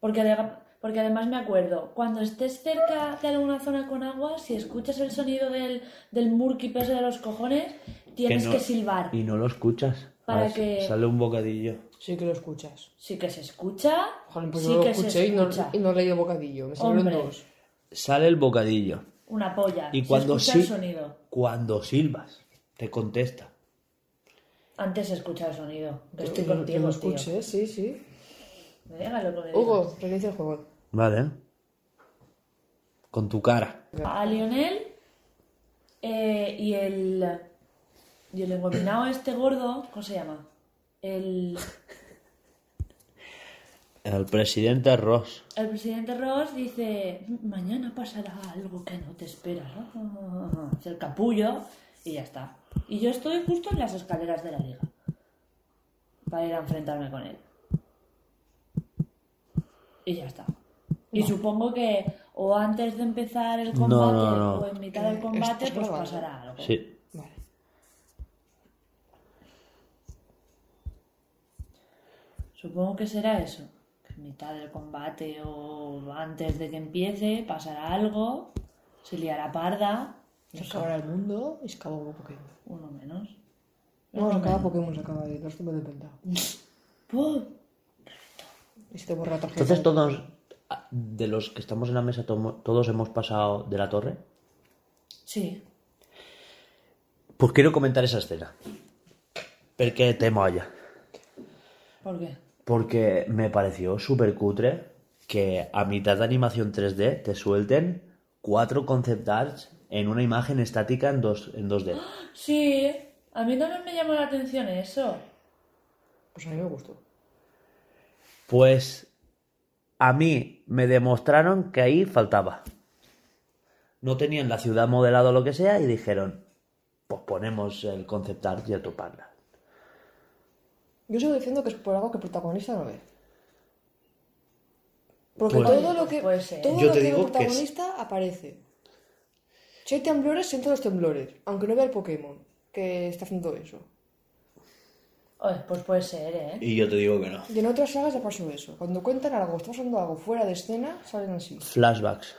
Porque, adega- porque además me acuerdo, cuando estés cerca de alguna zona con agua, si escuchas el sonido del, del murky peso de los cojones, tienes que, no- silbar. Y no lo escuchas. Para A ver, que- Sale un bocadillo. Sí que lo escuchas. Sí que se escucha. Joder, pues sí yo lo que se escuché y no, escucha. y no leí el bocadillo. Me salieron dos. Sale el bocadillo. Una polla. Y Se cuando escucha sí, el sonido. cuando silbas, te contesta. Antes se escucha el sonido. Que estoy yo contigo, lo tío. escuché, sí, sí. Me lo que. Hugo, reinicia el juego. Vale. Con tu cara. A Lionel eh, y el. Y el engominado este gordo, ¿cómo se llama? El. El presidente Ross. El presidente Ross dice, mañana pasará algo que no te esperas. Hace el capullo y ya está. Y yo estoy justo en las escaleras de la liga para ir a enfrentarme con él. Y ya está. Y supongo que o antes de empezar el combate No, no, no. o en mitad del Eh, combate ¿estás pues pasará algo. Sí. Vale. Supongo que será eso. Que en mitad del combate o antes de que empiece pasará algo, se liará parda, Se acabará el mundo y se acaba un Pokémon. uno menos. No, se acaba Pokémon, se acaba de. Lo estoy de pensar. ¡Pum! Y se te borra la tarjeta. Entonces todos, de los que estamos en la mesa, todos hemos pasado de la torre. Sí. Pues quiero comentar esa escena. Porque te molla. ¿Por qué? Porque me pareció súper cutre que a mitad de animación 3D te suelten cuatro concept arts en una imagen estática en, dos, en 2D. Sí, a mí también me llamó la atención eso. Pues a mí me gustó. Pues a mí me demostraron que ahí faltaba. No tenían la ciudad modelada o lo que sea y dijeron, pues ponemos el concept art y a toparla. Yo sigo diciendo que es por algo que el protagonista no ve. Porque Pues- todo lo que, puede ser. todo Yo lo te que digo el que es- protagonista aparece. Si hay temblores, siento los temblores. Aunque no vea el Pokémon que está haciendo eso. Oye, pues puede ser, ¿eh? Y yo te digo que no. Y en otras sagas ya pasó eso. Cuando cuentan algo, está pasando algo fuera de escena, salen así. Flashbacks.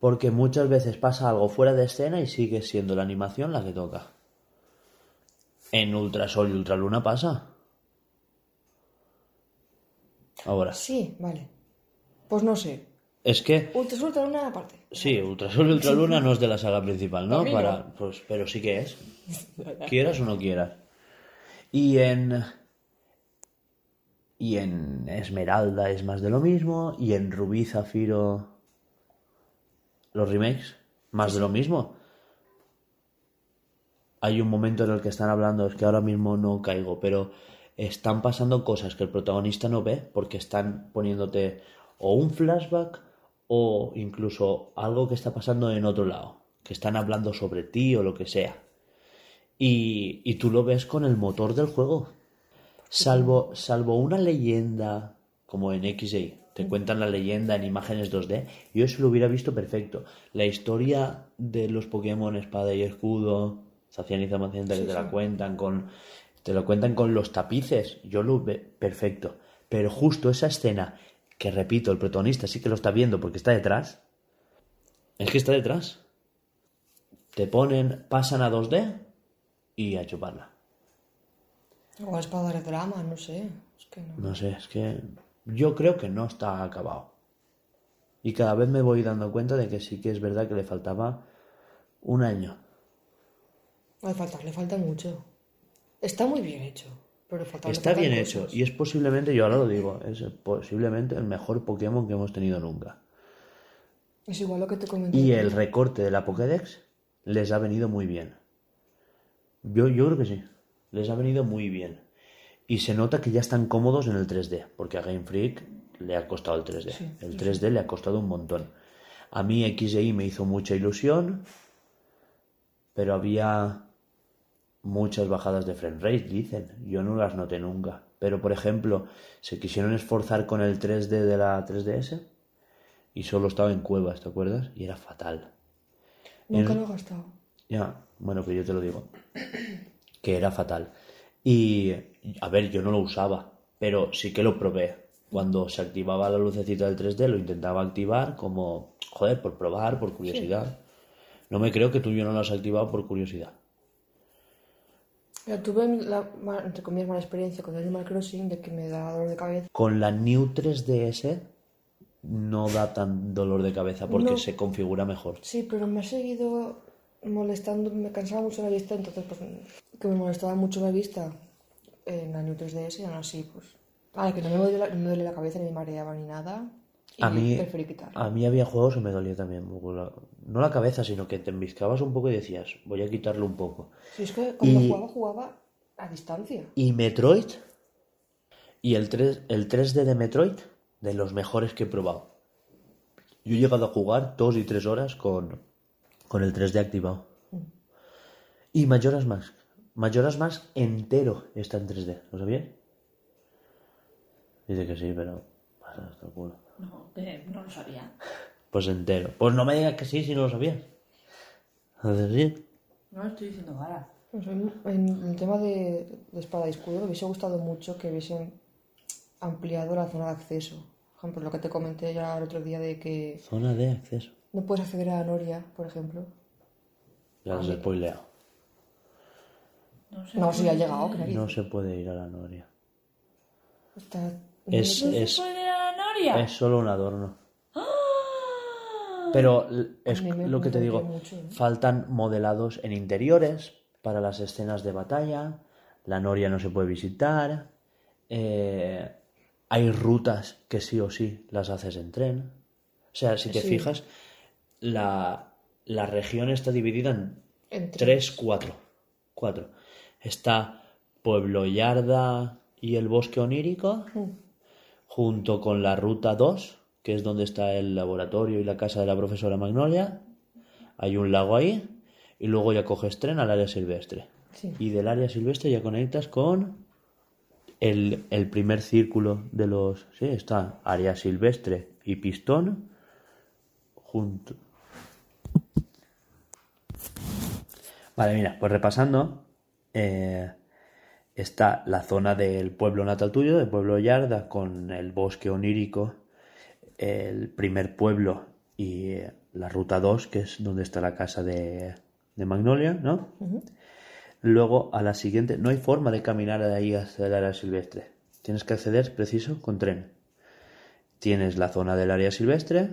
Porque muchas veces pasa algo fuera de escena y sigue siendo la animación la que toca. En Ultrasol y Ultraluna pasa. Ahora, Sí, vale. Pues no sé. es que Ultra suelta una aparte. sí, Ultrasol y Ultraluna no es de la saga principal, ¿no? Para mí no. Para, pues, pero sí que es. Quieras o no quieras. Y en. Y en Esmeralda es más de lo mismo. Y en Rubí Zafiro. Los remakes, más de lo mismo. Hay un momento en el que están hablando, es que ahora mismo no caigo, pero están pasando cosas que el protagonista no ve porque están poniéndote o un flashback o incluso algo que está pasando en otro lado, que están hablando sobre ti o lo que sea. Y, y tú lo ves con el motor del juego. Salvo, salvo una leyenda como en XY, te cuentan la leyenda en imágenes 2D, yo eso lo hubiera visto perfecto. La historia de los Pokémon Espada y Escudo, Zacian y Zamacienta, que te la cuentan con. Te lo cuentan con los tapices, yo lo ve perfecto. Pero justo esa escena, que repito, el protagonista sí que lo está viendo porque está detrás, es que está detrás. Te ponen, pasan a 2D y a chuparla. Igual es para dar drama, no sé. Es que no. No sé, es que yo creo que no está acabado. Y cada vez me voy dando cuenta de que sí que es verdad que le faltaba un año. Le falta, le falta mucho. Está muy bien hecho. Pero le Está bien cosas. hecho y es posiblemente, yo ahora lo digo, es posiblemente el mejor Pokémon que hemos tenido nunca. Es igual lo que te comenté. Y el recorte de la Pokédex les ha venido muy bien. Yo, yo creo que sí, les ha venido muy bien. Y se nota que ya están cómodos en el 3D, porque a Game Freak le ha costado el 3D. Sí, el 3D le ha costado un montón. A mí XY me hizo mucha ilusión. pero había muchas bajadas de frame rate, dicen. Yo no las noté nunca. Pero, por ejemplo, se quisieron esforzar con el 3D de la 3DS y solo estaba en cuevas, ¿te acuerdas? Y era fatal. Nunca En- lo he gastado. Ya, bueno, que yo te lo digo. Que era fatal. Y, a ver, yo no lo usaba, pero sí que lo probé. Cuando se activaba la lucecita del 3D, lo intentaba activar como, joder, por probar, por curiosidad. No me creo que tú y yo no lo has activado por curiosidad. Ya tuve la, entre comillas, mala experiencia con Animal Crossing de que me da dolor de cabeza. Con la New 3DS no da tan dolor de cabeza porque No. se configura mejor. Sí, pero me ha seguido molestando, me cansaba mucho la vista, entonces pues que me molestaba mucho la vista en la New 3DS y aún así pues... Ah, que no me duele la, no me duele la cabeza ni me mareaba ni nada. Y A mí, preferí quitar. a mí había juegos que me dolía también. No la cabeza, sino que te embiscabas un poco y decías, voy a quitarlo un poco. Si es que cuando Y- jugaba, jugaba a distancia. Y Metroid. Y el, 3, el 3D de Metroid, de los mejores que he probado. Yo he llegado a jugar dos y tres horas con, con el 3D activado. Y Majora's Mask. Majora's Mask entero está en 3D. ¿Lo sabías? Dice que sí, pero... pasa hasta el culo. No, que no lo sabía. Pues entero. Pues no me digas que sí si no lo sabías. Haces sí. No lo estoy diciendo cara. Pues en, en el tema de, de espada y escudo me hubiese gustado mucho que hubiesen ampliado la zona de acceso. Por ejemplo, lo que te comenté ya el otro día de que Zona de acceso. no puedes acceder a Noria, por ejemplo. Ya os he spoileado. No sé. No, si ha llegado, narices. No se puede ir a la Noria. Está... Es, ¿No se es, puede ir a la Noria? es solo un adorno. ¡Ah! Pero es lo que te digo, mucho, ¿eh? faltan modelados en interiores para las escenas de batalla, la noria no se puede visitar, eh, hay rutas que sí o sí las haces en tren. O sea, si te Sí. fijas, la, la región está dividida en Entre- tres, cuatro. Cuatro. Está Pueblo Yarda y el Bosque Onírico, junto con la Ruta 2, que es donde está el laboratorio y la casa de la profesora Magnolia. Hay un lago ahí. Y luego ya coges tren al área silvestre. Sí. Y del área silvestre ya conectas con el, el primer círculo de los... Sí, está área silvestre y pistón junto. Vale, mira, pues repasando, eh, está la zona del pueblo natal tuyo, del pueblo Yarda, con el bosque onírico, el primer pueblo y eh, la ruta 2, que es donde está la casa de, de Magnolia, ¿no? Luego, a la siguiente, no hay forma de caminar de ahí hacia el área silvestre. Tienes que acceder, preciso, con tren. Tienes la zona del área silvestre,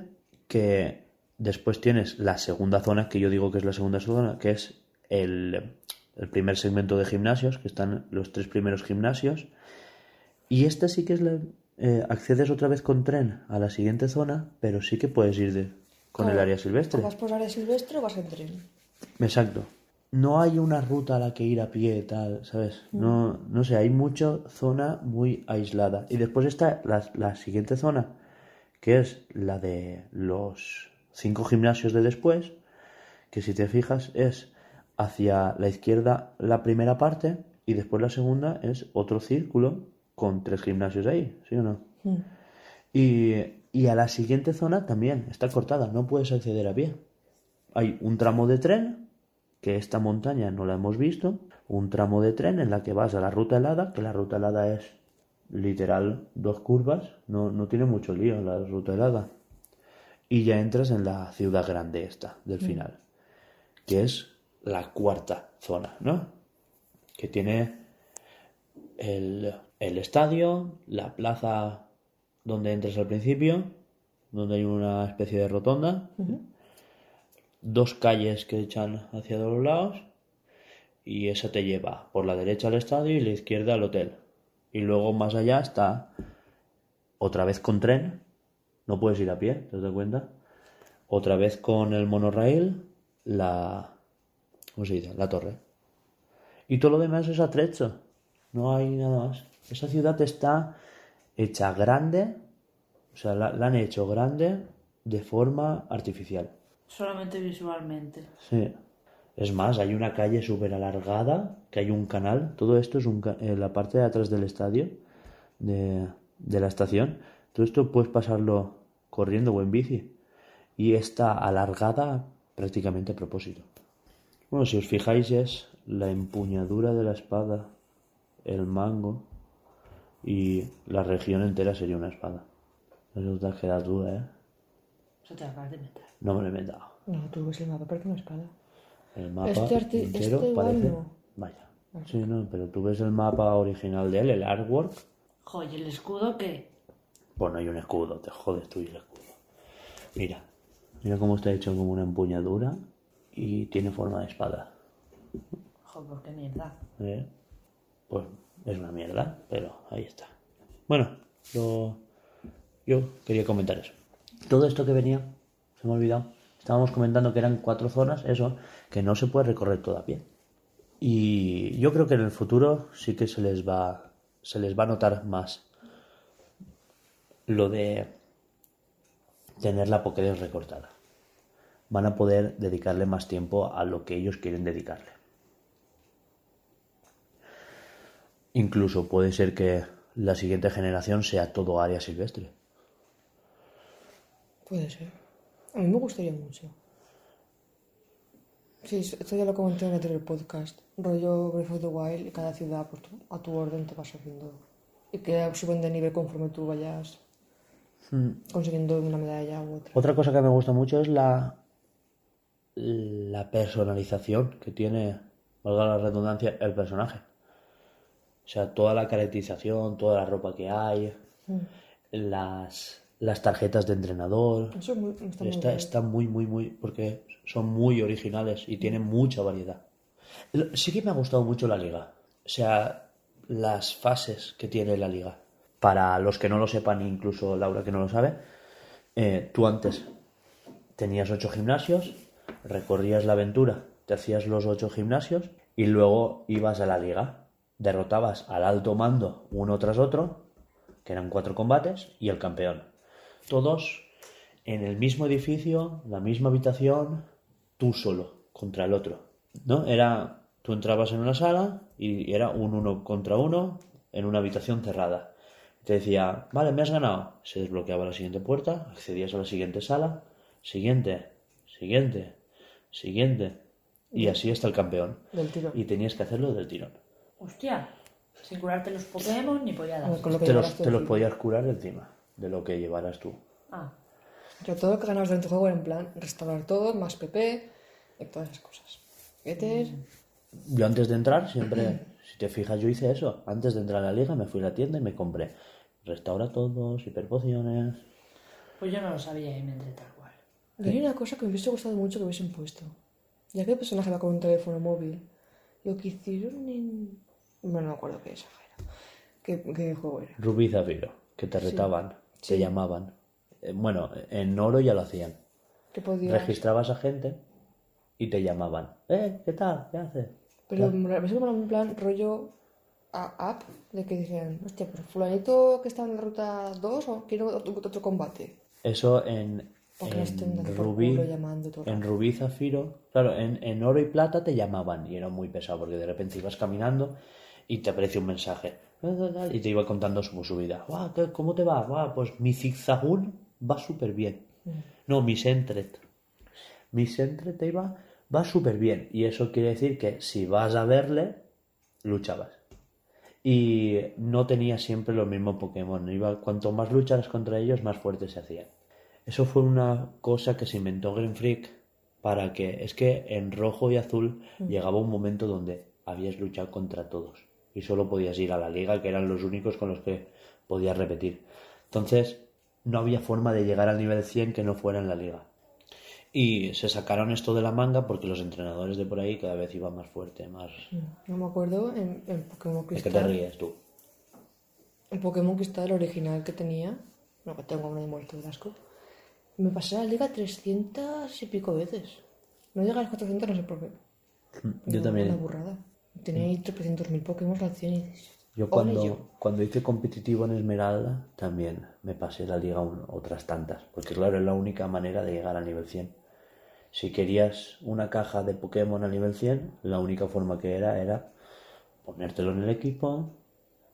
que después tienes la segunda zona, que yo digo que es la segunda zona, que es el, el primer segmento de gimnasios, que están los tres primeros gimnasios. Y esta sí que es la... eh, accedes otra vez con tren a la siguiente zona, pero sí que puedes ir de, con el área silvestre. Vas por el área silvestre o vas en tren. Exacto. No hay una ruta a la que ir a pie, tal, ¿sabes? No, no sé, hay mucha zona muy aislada. Y después está la, la siguiente zona, que es la de los cinco gimnasios de después, que si te fijas es hacia la izquierda la primera parte y después la segunda es otro círculo con tres gimnasios ahí, ¿sí o no? Y, y a la siguiente zona también está cortada, no puedes acceder a pie. Hay un tramo de tren, que esta montaña no la hemos visto, un tramo de tren en la que vas a la ruta helada, que la ruta helada es literal dos curvas, no, no tiene mucho lío la ruta helada. Y ya entras en la ciudad grande esta, del final, que es la cuarta zona, ¿no? Que tiene el, el estadio, la plaza donde entras al principio, donde hay una especie de rotonda, dos calles que echan hacia los lados y esa te lleva por la derecha al estadio y la izquierda al hotel. Y luego más allá está otra vez con tren, no puedes ir a pie, ¿te das cuenta? Otra vez con el monorail, la... ¿Cómo se dice? La torre. Y todo lo demás es atrecho, no hay nada más. Esa ciudad está hecha grande, o sea, la, la han hecho grande de forma artificial. Solamente visualmente. Sí. Es más, hay una calle súper alargada, que hay un canal. Todo esto es un en la parte de atrás del estadio, de, de la estación. Todo esto puedes pasarlo corriendo o en bici. Y está alargada prácticamente a propósito. Bueno, si os fijáis es la empuñadura de la espada, el mango y la región entera sería una espada. Eso te has quedado duda, ¿eh? Eso te acabas de meter. No me lo he inventado. No, tú ves el mapa, parece una espada. El mapa Este arti- entero este parece... no. Vaya. Sí, no, pero tú ves el mapa original de él, el artwork, Joder, ¿y el escudo que pues no hay un escudo, te jodes tú y el escudo. Mira, mira cómo está hecho como una empuñadura y tiene forma de espada. Joder, pues qué mierda. ¿eh? Pues es una mierda, pero ahí está. Bueno, yo quería comentar eso. Todo esto que venía, se me ha olvidado. Estábamos comentando que eran cuatro zonas, eso, que no se puede recorrer toda pie. Y yo creo que en el futuro sí que se les va, se les va a notar más lo de tener la Pokédex recortada. Van a poder dedicarle más tiempo a lo que ellos quieren dedicarle. Incluso puede ser que la siguiente generación sea todo área silvestre. Puede ser. A mí me gustaría mucho. Sí, esto ya lo comenté en el podcast. Rollo Breath of the Wild y cada ciudad pues, a tu orden te vas haciendo. Y que suben de nivel conforme tú vayas consiguiendo una medalla u otra. Otra cosa que me gusta mucho es la, la personalización que tiene, valga la redundancia, el personaje. O sea, toda la caracterización, toda la ropa que hay, las, las tarjetas de entrenador. Eso es muy, está muy Está, guay. está muy, muy, muy, porque son muy originales y tienen mucha variedad. Sí que me ha gustado mucho la liga. O sea, las fases que tiene la liga. Para los que no lo sepan, incluso Laura que no lo sabe, eh, tú antes tenías ocho gimnasios, recorrías la aventura, te hacías los ocho gimnasios y luego ibas a la liga. Derrotabas al alto mando uno tras otro, que eran cuatro combates, y el campeón. Todos en el mismo edificio, la misma habitación, tú solo, contra el otro. ¿No? Era, tú entrabas en una sala y era un uno contra uno en una habitación cerrada. Te decía, vale, me has ganado. Se desbloqueaba la siguiente puerta, accedías a la siguiente sala, siguiente, siguiente, siguiente. Y así hasta el campeón. Del tiro. Y tenías que hacerlo del tirón. Hostia, sin curarte los Pokémon ni polladas. con lo que Te los, te los podías curar encima de lo que llevaras tú. Ah, Yo todo lo que ganabas durante el juego era en plan restaurar todo, más PP y todas esas cosas. Getter, Yo antes de entrar, siempre, si te fijas, yo hice eso. Antes de entrar a la liga, me fui a la tienda y me compré restaura todos, hiperpociones. pues yo no lo sabía y me entré tal cual. Y hay una cosa que me hubiese gustado mucho que hubiesen puesto. Ya que el personaje va con un teléfono móvil, lo que hicieron en... Bueno, no me acuerdo qué era. ¿Qué, qué juego era? Rubí Zafiro, que te retaban, te llamaban. Eh, Bueno, en oro ya lo hacían. Que podías... Registrabas a gente y te llamaban. Eh, ¿qué tal? ¿Qué haces? Pero me parece era un plan rollo a- app, de que decían, hostia, pues fulanito que está en la ruta 2 o quiere otro, otro combate. Eso en, en Rubí, en. Rubí Zafiro, claro, en, en oro y plata te llamaban y era muy pesado porque de repente ibas caminando y te aparecía un mensaje y te iba contando su, su vida. "Guau, ¿qué- ¿Cómo te va? Pues mi zigzagún va súper bien. No, mi Sentret. Mi Sentret te iba, va súper bien. Y eso quiere decir que si vas a verle, luchabas. Y no tenía siempre los mismos Pokémon. Iba, cuanto más lucharas contra ellos, más fuertes se hacían. Eso fue una cosa que se inventó Game Freak para que es que en rojo y azul llegaba un momento donde habías luchado contra todos y solo podías ir a la liga, que eran los únicos con los que podías repetir. Entonces, no había forma de llegar al nivel 100 que no fuera en la liga. Y se sacaron esto de la manga porque los entrenadores de por ahí cada vez iban más fuerte, más... No me acuerdo, en, en Pokémon ¿De qué te Cristal, ríes tú? en Pokémon Cristal original que tenía, no que tengo uno de muerto de asco, me pasé la liga 300 y pico veces. No llegué a las 400, no sé por qué. Yo también. Una burrada. Ahí 300.000 Pokémon al 100 y dices, Yo "Ole cuando, yo". cuando hice competitivo en Esmeralda también me pasé la liga un- otras tantas, porque claro, es la única manera de llegar al nivel 100. Si querías una caja de Pokémon a nivel 100, la única forma que era era ponértelo en el equipo,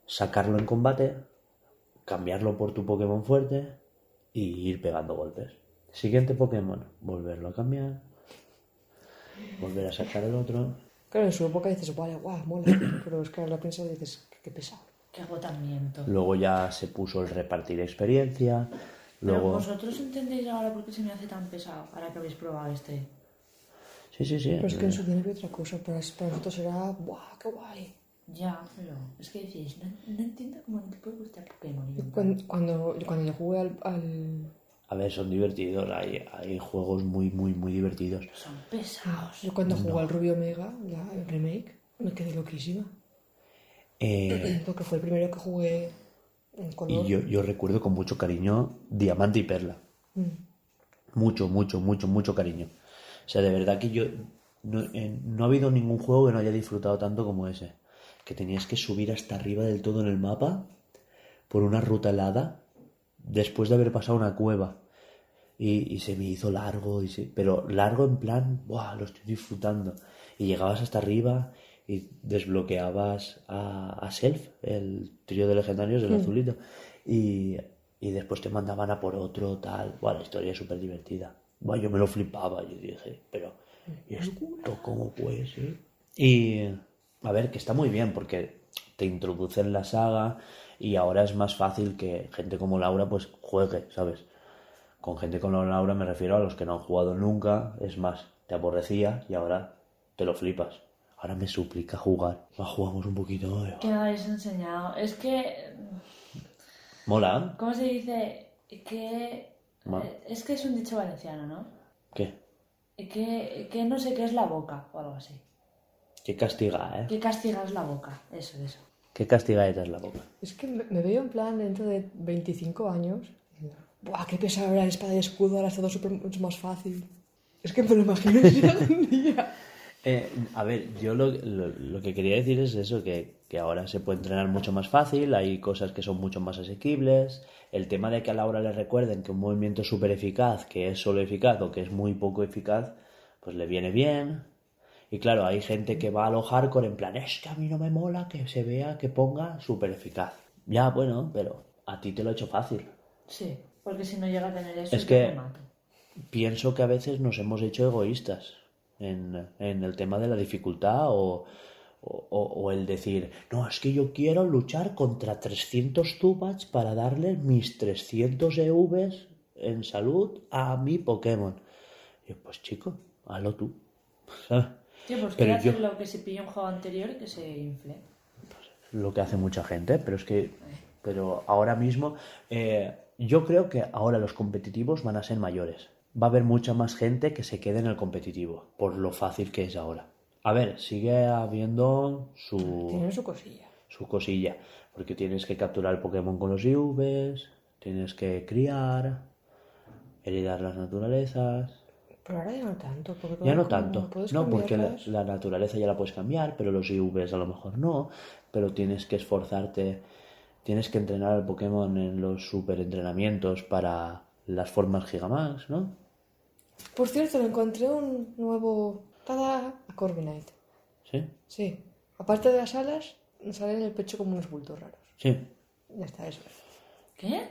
sacarlo en combate, cambiarlo por tu Pokémon fuerte y ir pegando golpes. Siguiente Pokémon, volverlo a cambiar, volver a sacar el otro. Claro, en su época dices, vale, guau, mola. Pero es que ahora la piensas y dices, qué, qué pesado. Qué agotamiento. Luego ya se puso el repartir experiencia. Pero vosotros entendéis ahora por qué se me hace tan pesado, ahora que habéis probado este. Sí, sí, sí. Pero es que en su tiempo otra cosa. Para, para nosotros era, guau, qué guay. Ya, pero es que decís, no, no entiendo cómo no te puede gustar Pokémon. Cuando, cuando, cuando yo jugué al, al- A ver, son divertidos. Hay, hay juegos muy, muy, muy divertidos. Son pesados. Yo cuando jugué al Rubio Omega, la, el remake, me quedé loquísima. Eh, Porque fue el primero que jugué en color. y yo, yo recuerdo con mucho cariño Diamante y Perla. Mm. Mucho, mucho, mucho, mucho cariño. O sea, de verdad que yo. No, eh, no ha habido ningún juego que no haya disfrutado tanto como ese. Que tenías que subir hasta arriba del todo en el mapa por una ruta helada después de haber pasado una cueva. Y, y se me hizo largo, y se- pero largo en plan, ¡buah! Lo estoy disfrutando. Y llegabas hasta arriba y desbloqueabas a, a Self, el trío de legendarios, el azulito. Y, y después te mandaban a por otro, tal. Buah, la historia es súper divertida. Buah, yo me lo flipaba, yo dije, pero ¿y esto cómo puede ser? Y a ver, que está muy bien porque te introducen la saga y ahora es más fácil que gente como Laura pues juegue, ¿sabes? Con gente como Laura me refiero a los que no han jugado nunca, es más, te aborrecía y ahora te lo flipas. Ahora me suplica jugar. Va, jugamos un poquito. eh. ¿Qué me habéis enseñado? Es que, Mola, ¿cómo se dice? Que Ma- eh, es que es un dicho valenciano, ¿no? ¿qué? Que, que no sé qué es la boca o algo así. ¿Qué castiga, eh? Que castigas la boca, eso, eso. ¿Qué castigadita es la boca? Es que me, veo en plan dentro de 25 años. Buah, qué pesado era la espada y escudo, ahora es todo súper mucho más fácil. Es que me lo imagino ya un día. Eh, a ver, yo lo, lo- lo que quería decir es eso, que, que ahora se puede entrenar mucho más fácil, hay cosas que son mucho más asequibles, el tema de que a Laura le recuerden que un movimiento es súper eficaz, que es solo eficaz o que es muy poco eficaz, pues le viene bien. Y claro, hay gente que va a lo hardcore en plan, es que a mí no me mola que se vea que ponga súper eficaz. Ya, bueno, pero a ti te lo he hecho fácil. Sí, porque si no llega a tener eso, Es que- pienso que a veces nos hemos hecho egoístas en, en el tema de la dificultad o, o- el decir, no, es que yo quiero luchar contra 300 Zubats para darle mis 300 EVs en salud a mi Pokémon. Y yo, pues chico, hazlo tú. pues Pero yo- hacer lo que se pilló un juego anterior y que se infle. lo que hace mucha gente, pero es que, pero ahora mismo, eh, yo creo que ahora los competitivos van a ser mayores. Va a haber mucha más gente que se quede en el competitivo, por lo fácil que es ahora. A ver, sigue habiendo su, Tiene su cosilla. su cosilla, porque tienes que capturar el Pokémon con los IVs, tienes que criar, heredar las naturalezas. Pero ahora ya no tanto. Porque Ya no tanto. No, porque la, naturaleza ya la puedes cambiar, pero los IVs a lo mejor no. Pero tienes que esforzarte, tienes que entrenar al Pokémon en los super entrenamientos para las formas Gigamax, ¿no? Por cierto, encontré un nuevo... ¡Tada! A Corviknight. Sí, Sí. Aparte de las alas, salen en el pecho como unos bultos raros. sí. Ya está, eso. ¿Qué?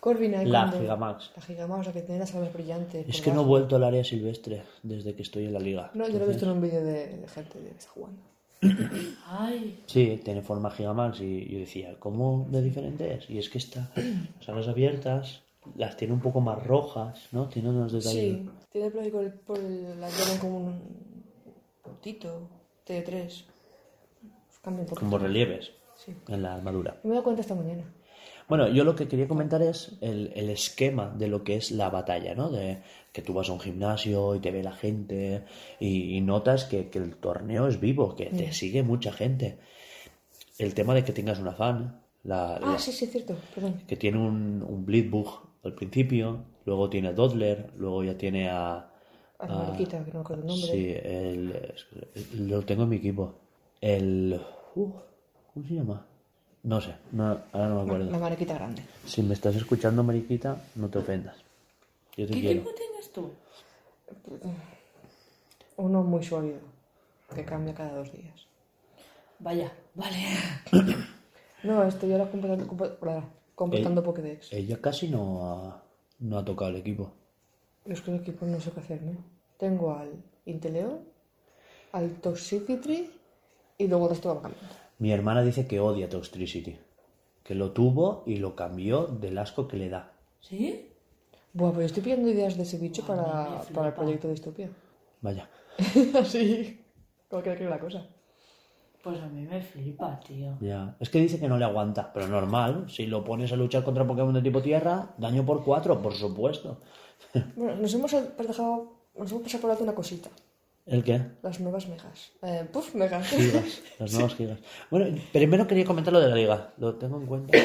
Corviknight. La cuando- Gigamax. La Gigamax, la que tiene las alas brillantes. Es que no he vuelto al área silvestre desde que estoy en la liga. No, yo lo he visto en un vídeo de, de gente que está jugando. Ay, Sí, tiene forma Gigamax y yo decía, ¿cómo de diferente es? Y es que está las alas abiertas, las tiene un poco más rojas, ¿no? Tiene unos detalles. Sí, tiene por el, por el- la llave como un puntito, T3. Cambia un poco. Como relieves Sí. en la armadura. Me he dado cuenta esta mañana. Bueno, yo lo que quería comentar es el, el esquema de lo que es la batalla, ¿no? De que tú vas a un gimnasio y te ve la gente y, y notas que, que el torneo es vivo, que te sigue mucha gente. El tema de que tengas una fan, la, Ah, la- sí, sí, cierto. Perdón. que tiene un, un Bleedbug al principio, luego tiene a Dodler, luego ya tiene a... A la mariquita, que no me acuerdo el nombre. Sí, el, lo tengo en mi equipo. El... uh, ¿Cómo se llama? No sé, no, ahora no me acuerdo. La mariquita grande. Si me estás escuchando, Mariquita, no te ofendas. Yo te ¿qué quiero. equipo tienes tú? Uno muy sólido, que cambia cada dos días. Vaya, vale. No, estoy ahora completando, compa- completando Pokédex. Ella casi no ha, no ha tocado el equipo. Yo es que el equipo no sé qué hacerme. Tengo al Inteleon, al Toxicity y luego el resto va cambiando. Mi hermana dice que odia Toxtricity. Que lo tuvo y lo cambió del asco que le da. ¿Sí? Buah, pues estoy pidiendo ideas de ese bicho para, para el proyecto de Distopia. Vaya. Así. ¿Cómo que la cosa? Pues a mí me flipa, tío. Ya. Es que dice que no le aguanta, pero normal. Si lo pones a luchar contra Pokémon de tipo tierra, daño por cuatro, por supuesto. Bueno, nos hemos dejado, nos hemos pasado por alto una cosita. ¿El qué? Las nuevas megas. Eh, puf, megas. Gigas. Las nuevas gigas. Bueno, primero quería comentar lo de la liga. Lo tengo en cuenta.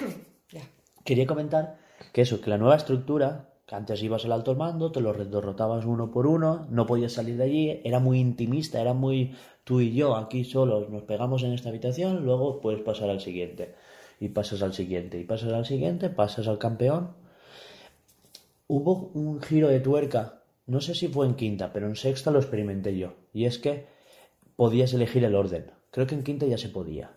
ya. Quería comentar que eso, que la nueva estructura, que antes ibas al alto mando, te lo derrotabas uno por uno, no podías salir de allí, era muy intimista, era muy tú y yo aquí solos, nos pegamos en esta habitación, luego puedes pasar al siguiente. Y pasas al siguiente, y pasas al siguiente, pasas al campeón. Hubo un giro de tuerca, no sé si fue en quinta, pero en sexta lo experimenté yo. Y es que podías elegir el orden. Creo que en quinta ya se podía.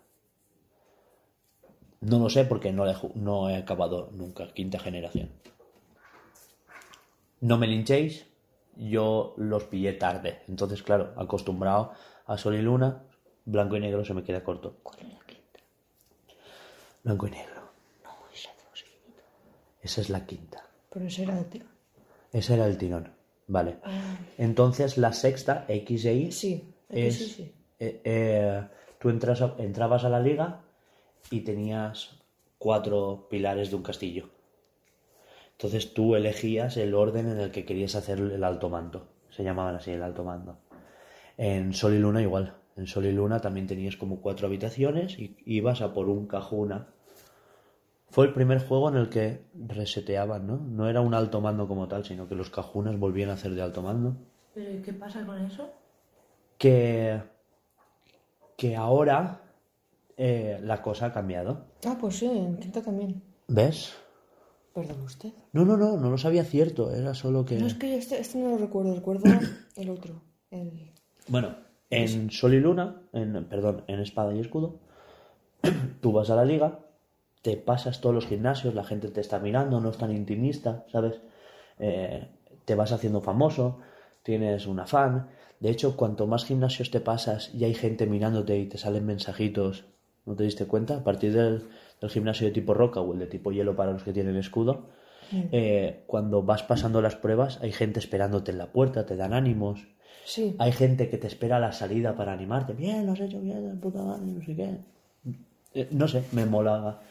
No lo sé porque no, le no he acabado nunca quinta generación. No me linchéis, yo los pillé tarde. Entonces, claro, acostumbrado a Sol y Luna, blanco y negro se me queda corto. ¿Cuál es la quinta? Blanco y negro. Esa es la quinta. Pero ese era el tío. Ese era el tirón. Vale. Entonces la sexta, X e Y, Sí, es... sí, sí. eh, eh, tú entras a- entrabas a la liga y tenías cuatro pilares de un castillo. Entonces tú elegías el orden en el que querías hacer el alto mando. Se llamaban así el alto mando. En Sol y Luna igual. En Sol y Luna también tenías como cuatro habitaciones y ibas a por un cajuna. Fue el primer juego en el que reseteaban, ¿no? No era un alto mando como tal, sino que los cajunas volvían a hacer de alto mando. ¿Pero y qué pasa con eso? Que, que ahora eh, la cosa ha cambiado. Ah, pues sí, en quinta también. ¿Ves? Perdón, usted. No, no, no, no lo sabía cierto, era solo que... No, es que este, este no lo recuerdo, recuerdo el otro. El... Bueno, en Sol y Luna, en, perdón, en Espada y Escudo, tú vas a la liga, te pasas todos los gimnasios, la gente te está mirando, no es tan intimista, ¿sabes? Eh, te vas haciendo famoso, tienes una fan. De hecho, cuanto más gimnasios te pasas y hay gente mirándote y te salen mensajitos, ¿no te diste cuenta? A partir del, del gimnasio de tipo roca o el de tipo hielo para los que tienen escudo, eh, cuando vas pasando las pruebas hay gente esperándote en la puerta, te dan ánimos. Sí, Hay gente que te espera a la salida para animarte. Bien, lo has hecho bien, puta madre, no sé qué. Eh, no sé, me molaba.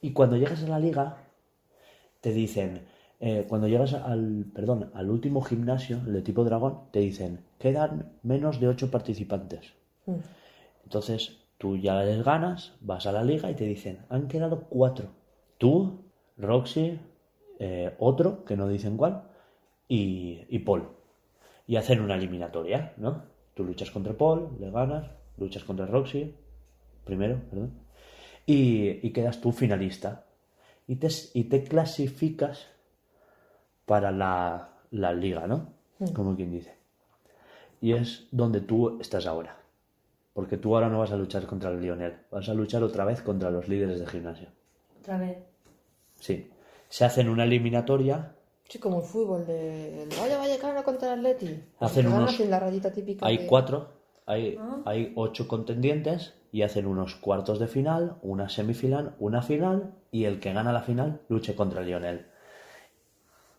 Y cuando llegas a la liga, te dicen, eh, cuando llegas al, perdón, al último gimnasio, el de tipo dragón, te dicen, quedan menos de ocho participantes. Mm. Entonces, tú ya les ganas, vas a la liga y te dicen, han quedado cuatro. Tú, Roxy, eh, otro, que no dicen cuál, y, y Paul. Y hacen una eliminatoria, ¿no? Tú luchas contra Paul, le ganas, luchas contra Roxy, primero, perdón, y, y quedas tú finalista. Y te, y te clasificas para la, la liga, ¿no? Como quien dice. Y es donde tú estás ahora. Porque tú ahora no vas a luchar contra el Lionel, vas a luchar otra vez contra los líderes de gimnasio. Otra vez. Sí. Se hacen una eliminatoria, sí, como el fútbol de... el Vaya Vallecano contra el Atleti. Hacen unos- la rayita típica hay de- cuatro, hay, hay ocho contendientes y hacen unos cuartos de final, una semifinal, una final y el que gana la final luche contra el Lionel.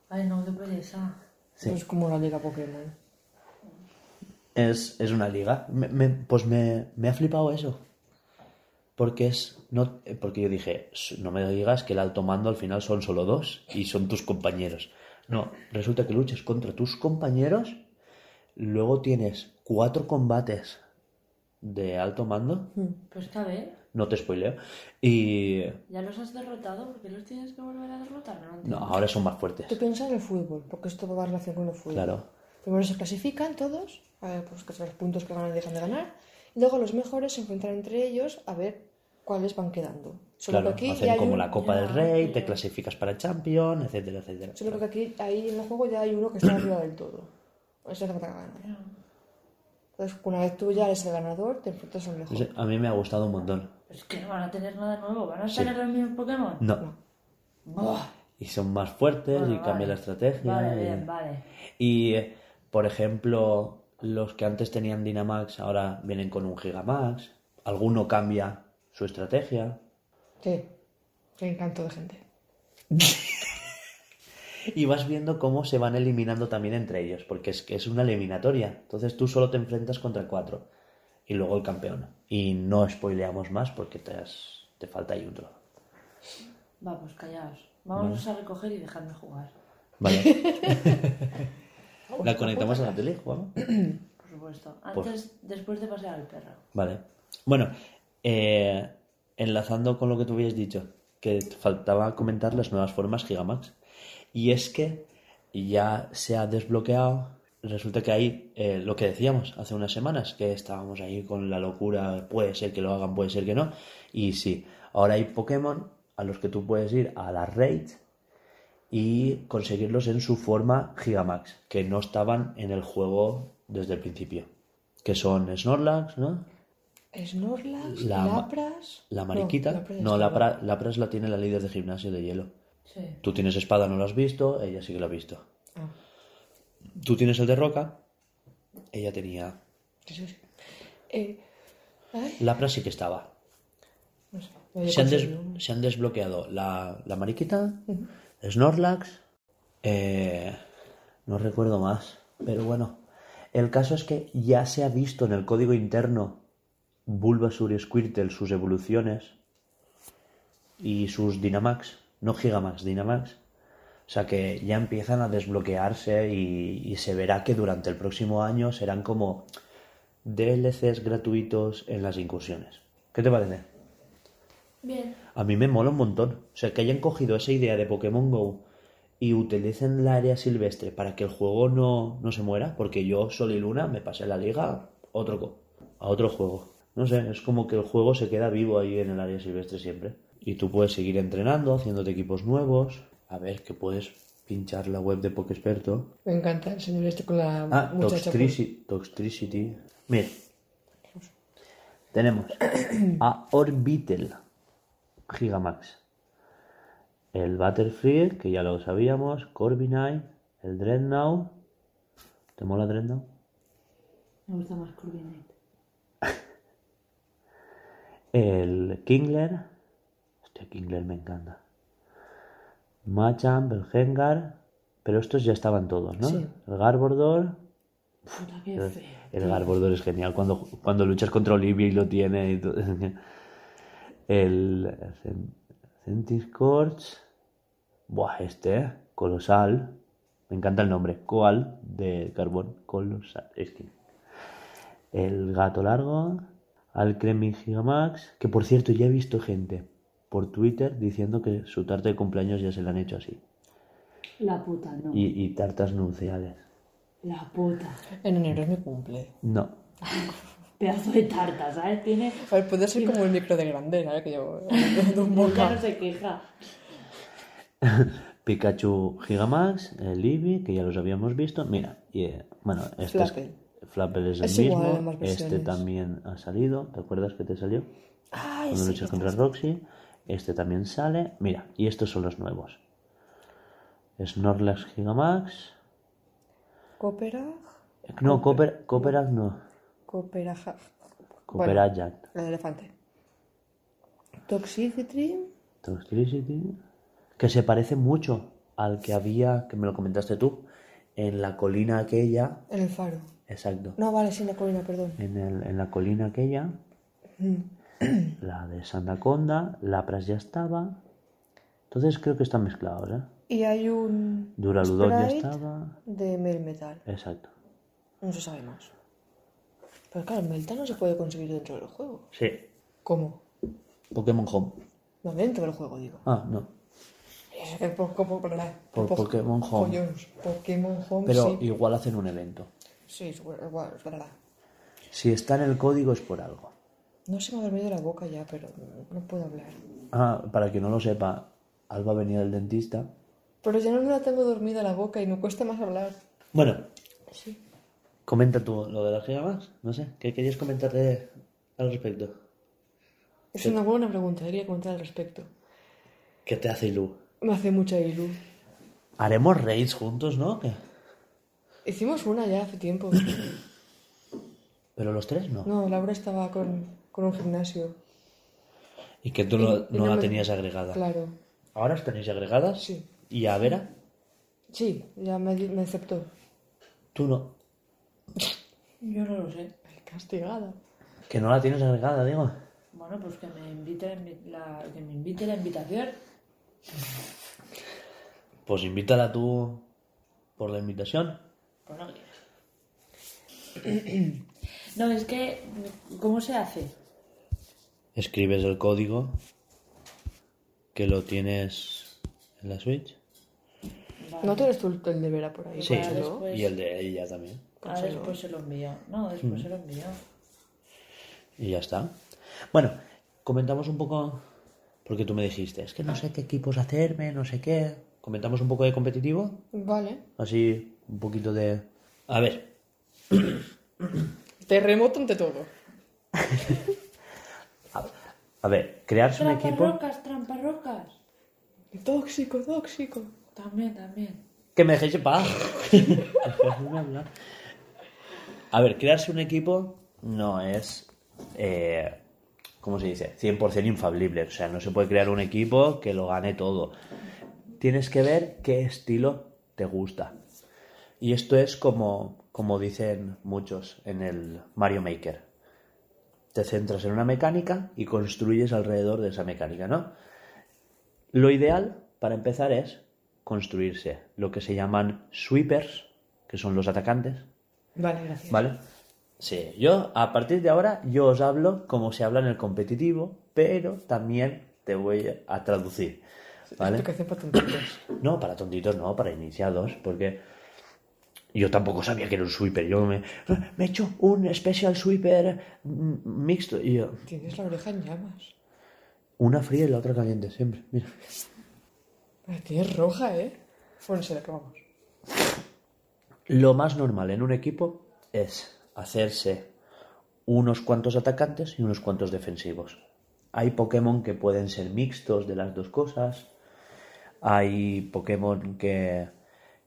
Ay, no, qué pereza. Sí. Es como la liga Pokémon. Es, es una liga. Me- me- pues me, me ha flipado eso. Porque es. No, porque yo dije, "S- no me digas que el alto mando al final son solo dos y son tus compañeros. No, resulta que luchas contra tus compañeros. Luego tienes cuatro combates de alto mando. Pues está bien. No te spoileo. Y. ¿Ya los has derrotado? ¿Por qué los tienes que volver a derrotar? No, ahora son más fuertes. Tú piensas en el fútbol, porque esto va a relación con el fútbol. Claro. Primero se clasifican todos, a ver, pues que son los puntos que ganan y dejan de ganar. Y luego los mejores se enfrentan entre ellos a ver cuáles van quedando. Solo Claro, que aquí hacen ya hay como un- la Copa Ya, del Rey, te clasificas para Champion, etcétera, etcétera. Solo que aquí ahí en el juego ya hay uno que está arriba del todo. Ese hace falta que gane. Entonces, una vez tú ya eres el ganador, te enfrentas al mejor. No a mí me ha gustado un montón. Es que no van a tener nada nuevo, van a Sí. tener los mismos Pokémon. No. Buah. Y son más fuertes Bueno, y cambia vale. la estrategia. Vale, y- bien, vale. Y, eh, por ejemplo, los que antes tenían Dynamax ahora vienen con un Gigamax. Alguno cambia su estrategia. Sí, qué encanto de gente. Y vas viendo cómo se van eliminando también entre ellos, porque es que es una eliminatoria. Entonces tú solo te enfrentas contra cuatro. Y luego el campeón. Y no spoileamos más porque te, has- te falta ahí otro. Vamos, callaos. Vamos a recoger y dejadme jugar. Vale. ¿La conectamos a la tele, Juan? Por supuesto. Pues- Antes, después de pasear al perro. Vale. Bueno, eh, enlazando con lo que tú habías dicho, que te faltaba comentar las nuevas formas Gigamax. Y es que ya se ha desbloqueado. Resulta que ahí, eh, lo que decíamos hace unas semanas, que estábamos ahí con la locura, puede ser que lo hagan, puede ser que no. Y sí, ahora hay Pokémon a los que tú puedes ir a la raid y conseguirlos en su forma Gigamax, que no estaban en el juego desde el principio. Que son Snorlax, ¿no? Snorlax, La Lapras. La mariquita. No, Lapras No, Lapras la tiene la líder de gimnasio de hielo. Sí. Tú tienes espada, no lo has visto, ella sí que lo ha visto. Ah, Tú tienes el de roca, ella tenía... sí. Eh, ay, Lapras sí que estaba. no sé. Se han, des- conseguido. se han desbloqueado la, la mariquita, Snorlax, eh, no recuerdo más, pero bueno. El caso es que ya se ha visto en el código interno Bulbasaur y Squirtle sus evoluciones y sus Dynamax, no Gigamax, Dynamax. O sea que ya empiezan a desbloquearse y, y se verá que durante el próximo año serán como DLCs gratuitos en las incursiones. ¿Qué te parece? Bien. A mí me mola un montón. O sea, que hayan cogido esa idea de Pokémon Go y utilicen el área silvestre para que el juego no, no se muera, porque yo, Sol y Luna, me pasé la liga a otro, a otro juego. No sé, es como que el juego se queda vivo ahí en el área silvestre siempre. Y tú puedes seguir entrenando, haciéndote equipos nuevos. A ver, que puedes pinchar la web de Pokesperto. Me encanta el señor este con la Ah, muchacha. Toxtricity. Toxtricity. Mira. Tenemos a Orbital Gigamax. El Butterfree, que ya lo sabíamos. Corviknight. El Dreadnought. ¿Te mola Dreadnought? Me gusta más Corviknight. El Kingler. Kingler me encanta. Machamp, el. Pero estos ya estaban todos, ¿no? Sí. El Garbodor. Puta, qué El, feo. el Garbodor es genial cuando, cuando luchas contra Olivia y lo tiene. y todo. El Cen- Centiskorch. Buah, este, ¿eh? colosal. Me encanta el nombre. Coal de carbón. Colosal. Es que. El gato largo. Alcremie Gigamax. Que por cierto, ya he visto gente por Twitter diciendo que su tarta de cumpleaños ya se la han hecho así. La puta, no. Y, y tartas nupciales. La puta. En enero es mi cumple. No. Pedazo de tarta, ¿sabes? Tiene... A ver, puede ser como el micro de grande, ¿sabes? Que yo... de un Ya boca. no se queja. Pikachu Gigamax, el Eevee, que ya los habíamos visto. Mira, y, eh, bueno, este Flapple. es, Flapple es el Es mismo. Este también ha salido. ¿Te acuerdas que te salió? Ay, Cuando sí, luchas contra Roxy. Este también sale. Mira, y estos son los nuevos. Snorlax Gigamax. Coopera... No, Cooper, Cooperac no. Coopera... Cooperajack. El elefante. Toxicity... Toxtricity. Que se parece mucho al que había, que me lo comentaste tú, en la colina aquella. En el faro. Exacto. No, vale, sin la colina, perdón. En, el- en la colina aquella. La de Sandaconda, Lapras ya estaba. Entonces creo que están mezclados, ¿eh? Y hay un... Duraludon ya estaba. De Melmetal. Exacto. No se sabe más. Pero claro, el no se puede conseguir dentro del juego. Sí. ¿Cómo? Pokémon Home. No dentro del juego, digo. Ah, no. Que por, Pokémon Home. Pokémon Home, Pero sí. igual hacen un evento. Sí, igual, es verdad. Si está en el código es por algo. No se me ha dormido la boca ya, pero no puedo hablar. Ah, para quien no lo sepa, Alba venía del dentista. Pero ya no me la tengo dormida la boca y me cuesta más hablar. Bueno, Sí. Comenta tú lo de las gigamas. No sé, ¿qué querías comentarte al respecto? Es una buena pregunta, quería comentar al respecto. ¿Qué te hace Ilu? Me hace mucha ilu. Haremos raids juntos, ¿no? ¿Qué? Hicimos una ya hace tiempo. Pero los tres no. No, Laura estaba con, con un gimnasio. Y que tú no, Y- y no no la me- tenías agregada. Claro. ¿Ahora os tenéis agregadas? Sí. ¿Y a Vera? Sí, ya me, aceptó. Tú no. Yo no lo sé. Castigada. Que no la tienes agregada, digo. Bueno, pues que me invite la, que me invite la invitación. Pues invítala tú por la invitación. Pues no quieres. No, es que, ¿cómo se hace? Escribes el código que lo tienes en la Switch. ¿No tienes tú el de Vera por ahí? Sí, Pónselo. después. y el de ella también. Ah, después se lo envío. No, después se lo envío. Y ya está. Bueno, comentamos un poco, porque tú me dijiste, es que no sé qué equipos hacerme, no sé qué. Comentamos un poco de competitivo, Vale. así un poquito de... A ver, Terremoto ante todo. a ver, crearse un equipo... Tramparrocas, tramparrocas. Tóxico, tóxico. También, también. Que me dejéis en paz. A ver, crearse un equipo no es, eh, ¿cómo se dice? 100% infalible. O sea, no se puede crear un equipo que lo gane todo. Tienes que ver qué estilo te gusta. Y esto es como, como dicen muchos en el Mario Maker. Te centras en una mecánica y construyes alrededor de esa mecánica, ¿no? Lo ideal para empezar es construirse lo que se llaman sweepers, que son los atacantes, Vale, gracias. ¿vale? Sí, yo a partir de ahora yo os hablo como se habla en el competitivo, pero también te voy a traducir, ¿vale? Explicación para tontitos. No, para tontitos no, para iniciados, porque yo tampoco sabía que era un sweeper. Yo me, me he hecho un special sweeper mixto y yo, Tienes la oreja en llamas. una fría y la otra caliente, siempre. Mira. La tienes roja, ¿eh? Bueno, se la probamos. Lo más normal en un equipo es hacerse unos cuantos atacantes y unos cuantos defensivos. Hay Pokémon que pueden ser mixtos de las dos cosas. Hay Pokémon que,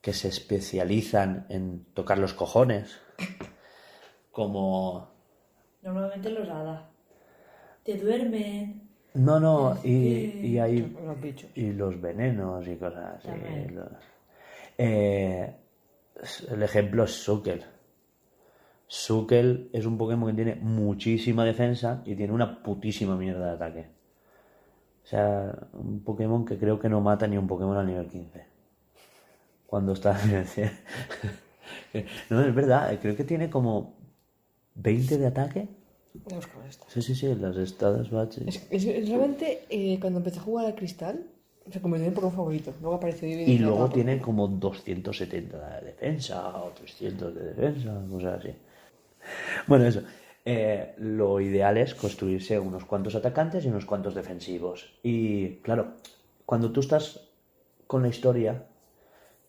que se especializan en tocar los cojones. Como... Normalmente los hada. Te duermen. No, no, y, y hay... Los bichos. Y los venenos y cosas así. También. Los- Eh, el ejemplo es Sukel. Sukel es un Pokémon que tiene muchísima defensa y tiene una putísima mierda de ataque. O sea, un Pokémon que creo que no mata ni un Pokémon al nivel 15. Cuando está en el 100. No, es verdad, creo que tiene como 20 de ataque. Sí, sí, sí, las estadas baches. Es, es- es realmente, eh, cuando empecé a jugar al cristal, se convirtió en Pokémon favorito. Luego apareció Vivi Y luego tiene como 270 de defensa o 300 de defensa, cosas así. Bueno, eso. Eh, lo ideal es construirse unos cuantos atacantes y unos cuantos defensivos. Y claro, cuando tú estás con la historia,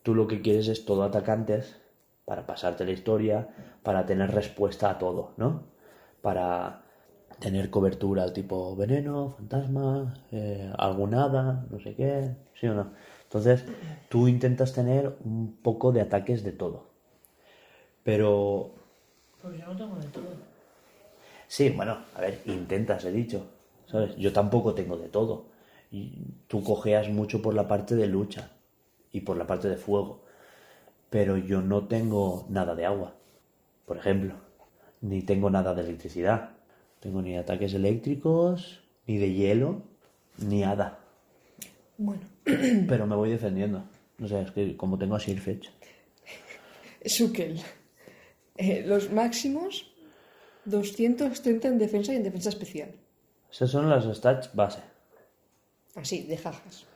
tú lo que quieres es todo atacantes para pasarte la historia, para tener respuesta a todo, ¿no? Para tener cobertura tipo veneno, fantasma, eh, algún hada, no sé qué, ¿sí o no? Entonces, tú intentas tener un poco de ataques de todo. Pero Pues yo no tengo de todo. Sí, bueno, a ver, intentas, he dicho. ¿Sabes? Yo tampoco tengo de todo. Y tú cojeas mucho por la parte de lucha y por la parte de fuego. Pero yo no tengo nada de agua, por ejemplo. Ni tengo nada de electricidad. Tengo ni ataques eléctricos, ni de hielo, ni hada. Bueno, Pero me voy defendiendo. No sé, es que como tengo a Sirfetch. Sukel. Eh, los máximos, 230 en defensa y en defensa especial. Esas son las stats base. Así, de jajas.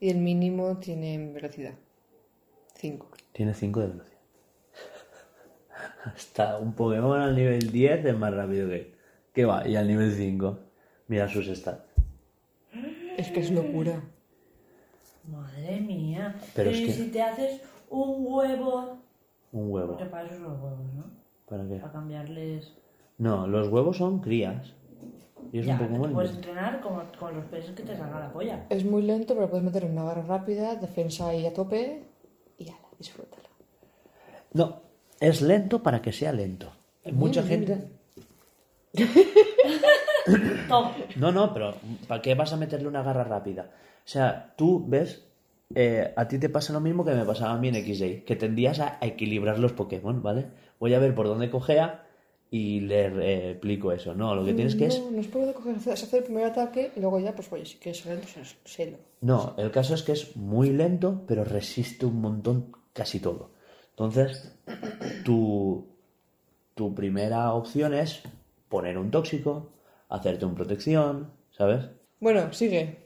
Y el mínimo tiene velocidad. 5. Tiene 5 de velocidad. Hasta un Pokémon al nivel 10 es más rápido que él. ¿Qué va? Y al nivel 5. Mira sus stats. Es que es locura. Madre mía. Pero Pero, es ¿y que- si te haces un huevo. Un huevo. Porque para eso son los huevos, ¿no? ¿Para qué? Para cambiarles. No, los huevos son crías. Y es ya, un tú Pokémon. puedes entrenar como con los peces que te salga la polla. Es muy lento, pero puedes meter una barra rápida, defensa ahí a tope y ala, disfrútalo. No, es lento para que sea lento. Mucha gente. Tom. No, no, pero ¿para qué vas a meterle una garra rápida? O sea, tú ves, eh, a ti te pasa lo mismo que me pasaba a mí en XJ, que tendías a equilibrar los Pokémon, ¿vale? Voy a ver por dónde cojea y le eh, explico eso. No, lo que tienes que es... No, es de coger, es hacer el primer ataque y luego ya, pues oye, si quieres ser lento, pues sélo. No, el caso es que es muy lento, pero resiste un montón casi todo. Entonces, tu, tu primera opción es poner un tóxico, hacerte un protección, ¿sabes? Bueno, sigue.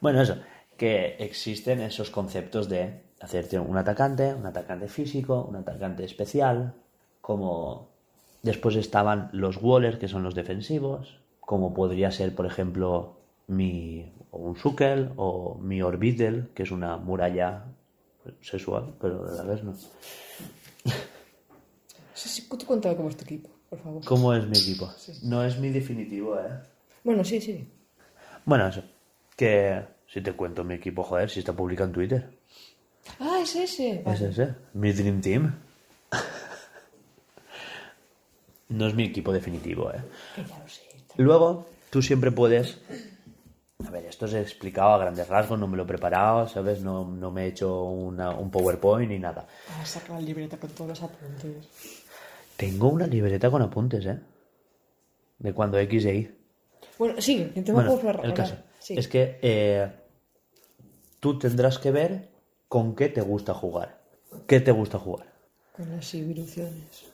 Bueno, eso, que existen esos conceptos de hacerte un atacante, un atacante físico, un atacante especial, como después estaban los Wallers, que son los defensivos, como podría ser, por ejemplo, mi un Sukel o mi Orbital, que es una muralla sexual, pero a la vez no. Sí, sí, tú cuéntame cómo es tu equipo, por favor. ¿Cómo es mi equipo? No es mi definitivo, ¿eh? Bueno, sí, sí. Bueno, eso, que si te cuento mi equipo, joder, si está publicado en Twitter. Ah, es ese. Es ese, mi Dream Team. No es mi equipo definitivo, ¿eh? Que ya lo sé. Luego, tú siempre puedes... A ver, esto os he explicado a grandes rasgos, no me lo he preparado, ¿sabes? No, no me he hecho una- un PowerPoint ni nada. Ah, saca la libreta con todos los apuntes. Tengo una libreta con apuntes, ¿eh? De cuando X e Y. Bueno, sigue, que te Bueno, hablar. el caso Sí. es que eh, tú tendrás que ver con qué te gusta jugar. ¿Qué te gusta jugar? Con las evoluciones.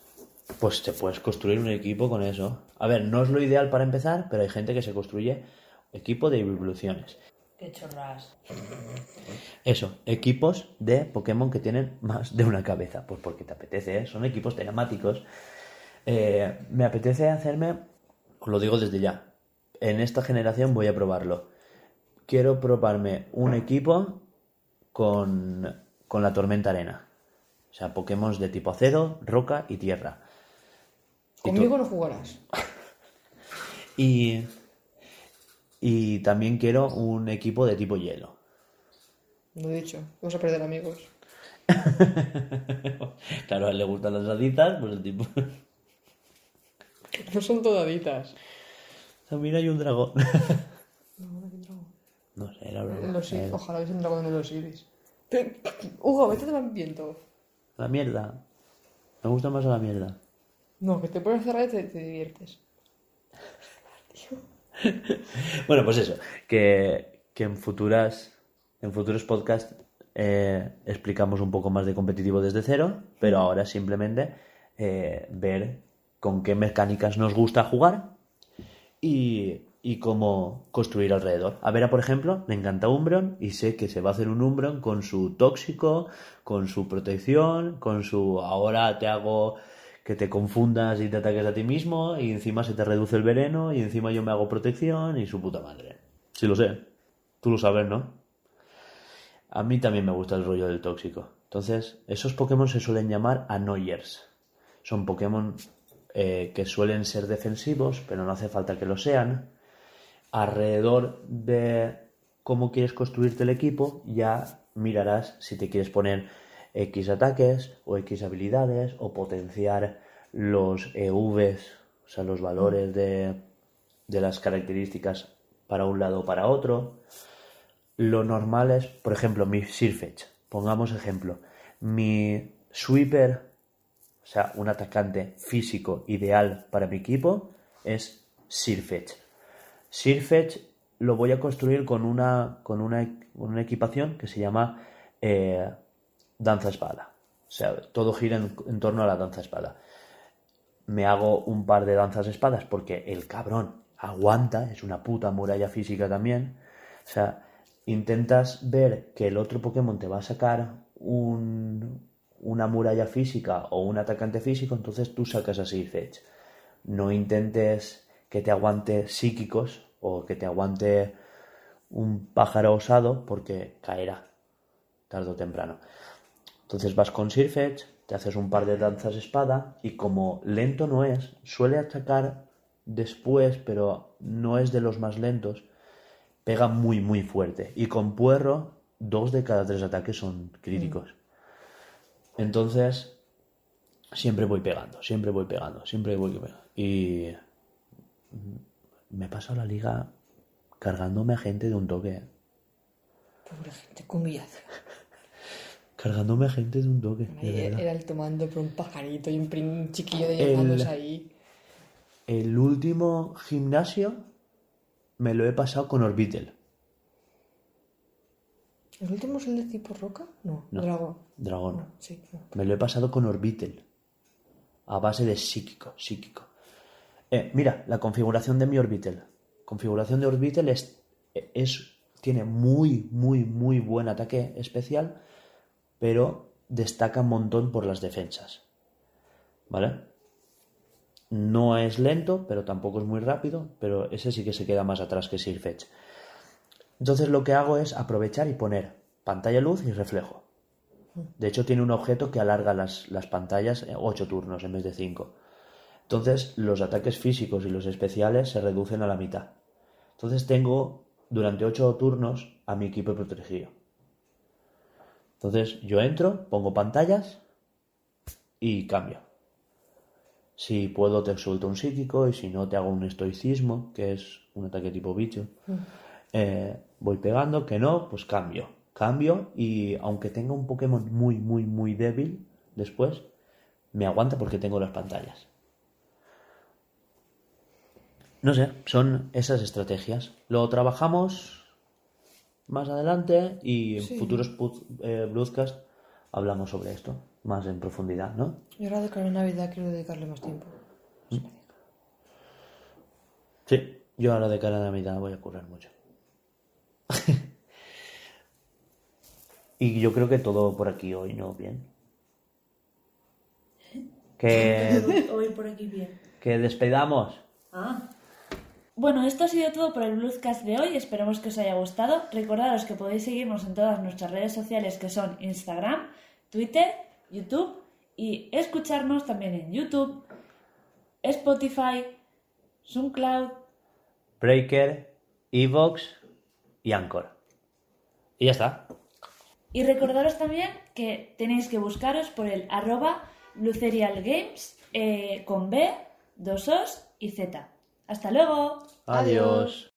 Pues te puedes construir un equipo con eso. A ver, no es lo ideal para empezar, pero hay gente que se construye equipo de evoluciones. Qué chorras. Eso, equipos de Pokémon que tienen más de una cabeza. Pues porque te apetece, ¿eh? son equipos temáticos. Eh, me apetece hacerme, os lo digo desde ya, en esta generación voy a probarlo. Quiero probarme un equipo con, con la tormenta arena. O sea, Pokémon de tipo acero, roca y tierra. Conmigo no jugarás. Y, y también quiero un equipo de tipo hielo. No he dicho. Vamos a perder amigos. Claro, a él le gustan las haditas, pues el tipo... No son todaditas. También hay un dragón. No, no hay dragón. No sé, era broma. Los Ojalá hubiese un dragón de los iris. Hugo, vete del viento. La mierda. Me gusta más la mierda. No, que te pones a y te, te diviertes. Bueno, pues eso, que, que en futuras en futuros podcasts eh, explicamos un poco más de competitivo desde cero, pero ahora simplemente eh, ver con qué mecánicas nos gusta jugar y, y cómo construir alrededor. A Vera, por ejemplo, le encanta Umbreon y sé que se va a hacer un Umbreon con su tóxico, con su protección, con su ahora te hago que te confundas y te ataques a ti mismo y encima se te reduce el veneno y encima yo me hago protección y su puta madre. Sí lo sé. Tú lo sabes, ¿no? A mí también me gusta el rollo del tóxico. Entonces, esos Pokémon se suelen llamar Annoyers. Son Pokémon eh, que suelen ser defensivos, pero no hace falta que lo sean. Alrededor de cómo quieres construirte el equipo, ya mirarás si te quieres poner X ataques o X habilidades o potenciar los EVs, o sea, los valores de, de las características para un lado o para otro. Lo normal es, por ejemplo, mi Sirfetch. Pongamos ejemplo. Mi Sweeper, o sea, un atacante físico ideal para mi equipo, es Sirfetch. Sirfetch lo voy a construir con una, con una, con una equipación que se llama eh, danza espada. O sea, todo gira en, torno a la danza espada. Me hago un par de danzas espadas porque el cabrón aguanta, es una puta muralla física también. O sea, intentas ver que el otro Pokémon te va a sacar un, una muralla física o un atacante físico, entonces tú sacas a Sirfetch. No intentes que te aguante psíquicos o que te aguante un pájaro osado porque caerá tarde o temprano. Entonces vas con Sirfetch, te haces un par de danzas espada y como lento no es, suele atacar después, pero no es de los más lentos, pega muy muy fuerte. Y con Puerro, dos de cada tres ataques son críticos. Entonces, siempre voy pegando, siempre voy pegando, siempre voy pegando. Y me he pasado la liga cargándome a gente de un toque. Pobre gente, humillación. Cargándome a gente de un toque. de. Era el tomando por un pajarito y un, chiquillo de llamándose ahí. El último gimnasio me lo he pasado con Orbitel. ¿El último es el de tipo roca? No, No. dragón. Dragón. No, sí. no. Me lo he pasado con Orbitel. A base de psíquico, psíquico. Eh, mira, la configuración de mi Orbitel. Configuración de Orbitel es, es, tiene muy, muy, muy buen ataque especial, pero destaca un montón por las defensas. ¿Vale? No es lento, pero tampoco es muy rápido, pero ese sí que se queda más atrás que Sirfetch. Entonces lo que hago es aprovechar y poner pantalla luz y reflejo. De hecho, tiene un objeto que alarga las, las pantallas 8 turnos en vez de 5. Entonces, los ataques físicos y los especiales se reducen a la mitad. Entonces, tengo durante 8 turnos a mi equipo protegido. Entonces, yo entro, pongo pantallas y cambio. Si puedo, te suelto un psíquico y si no, te hago un estoicismo, que es un ataque tipo bicho. Eh, voy pegando, que no, pues cambio. Cambio y aunque tenga un Pokémon muy, muy, muy débil después, me aguanta porque tengo las pantallas. No sé, son esas estrategias. Lo trabajamos más adelante y en Sí. futuros eh, broadcasts hablamos sobre esto más en profundidad, ¿no? Y ahora de cara a Navidad quiero dedicarle más tiempo. Sí, yo ahora de cara a Navidad voy a currar mucho. y yo creo que todo por aquí hoy, ¿no? Bien. Que, hoy por aquí bien. que despedamos. Ah. Bueno, esto ha sido todo por el Bluescast de hoy. Esperemos que os haya gustado. Recordaros que podéis seguirnos en todas nuestras redes sociales que son Instagram, Twitter, YouTube y escucharnos también en YouTube, Spotify, SoundCloud. Breaker, Evox y Anchor. Y ya está. Y recordaros también que tenéis que buscaros por el arroba Lucerial Games eh, con B, dos Os y Z. Hasta luego. Adiós.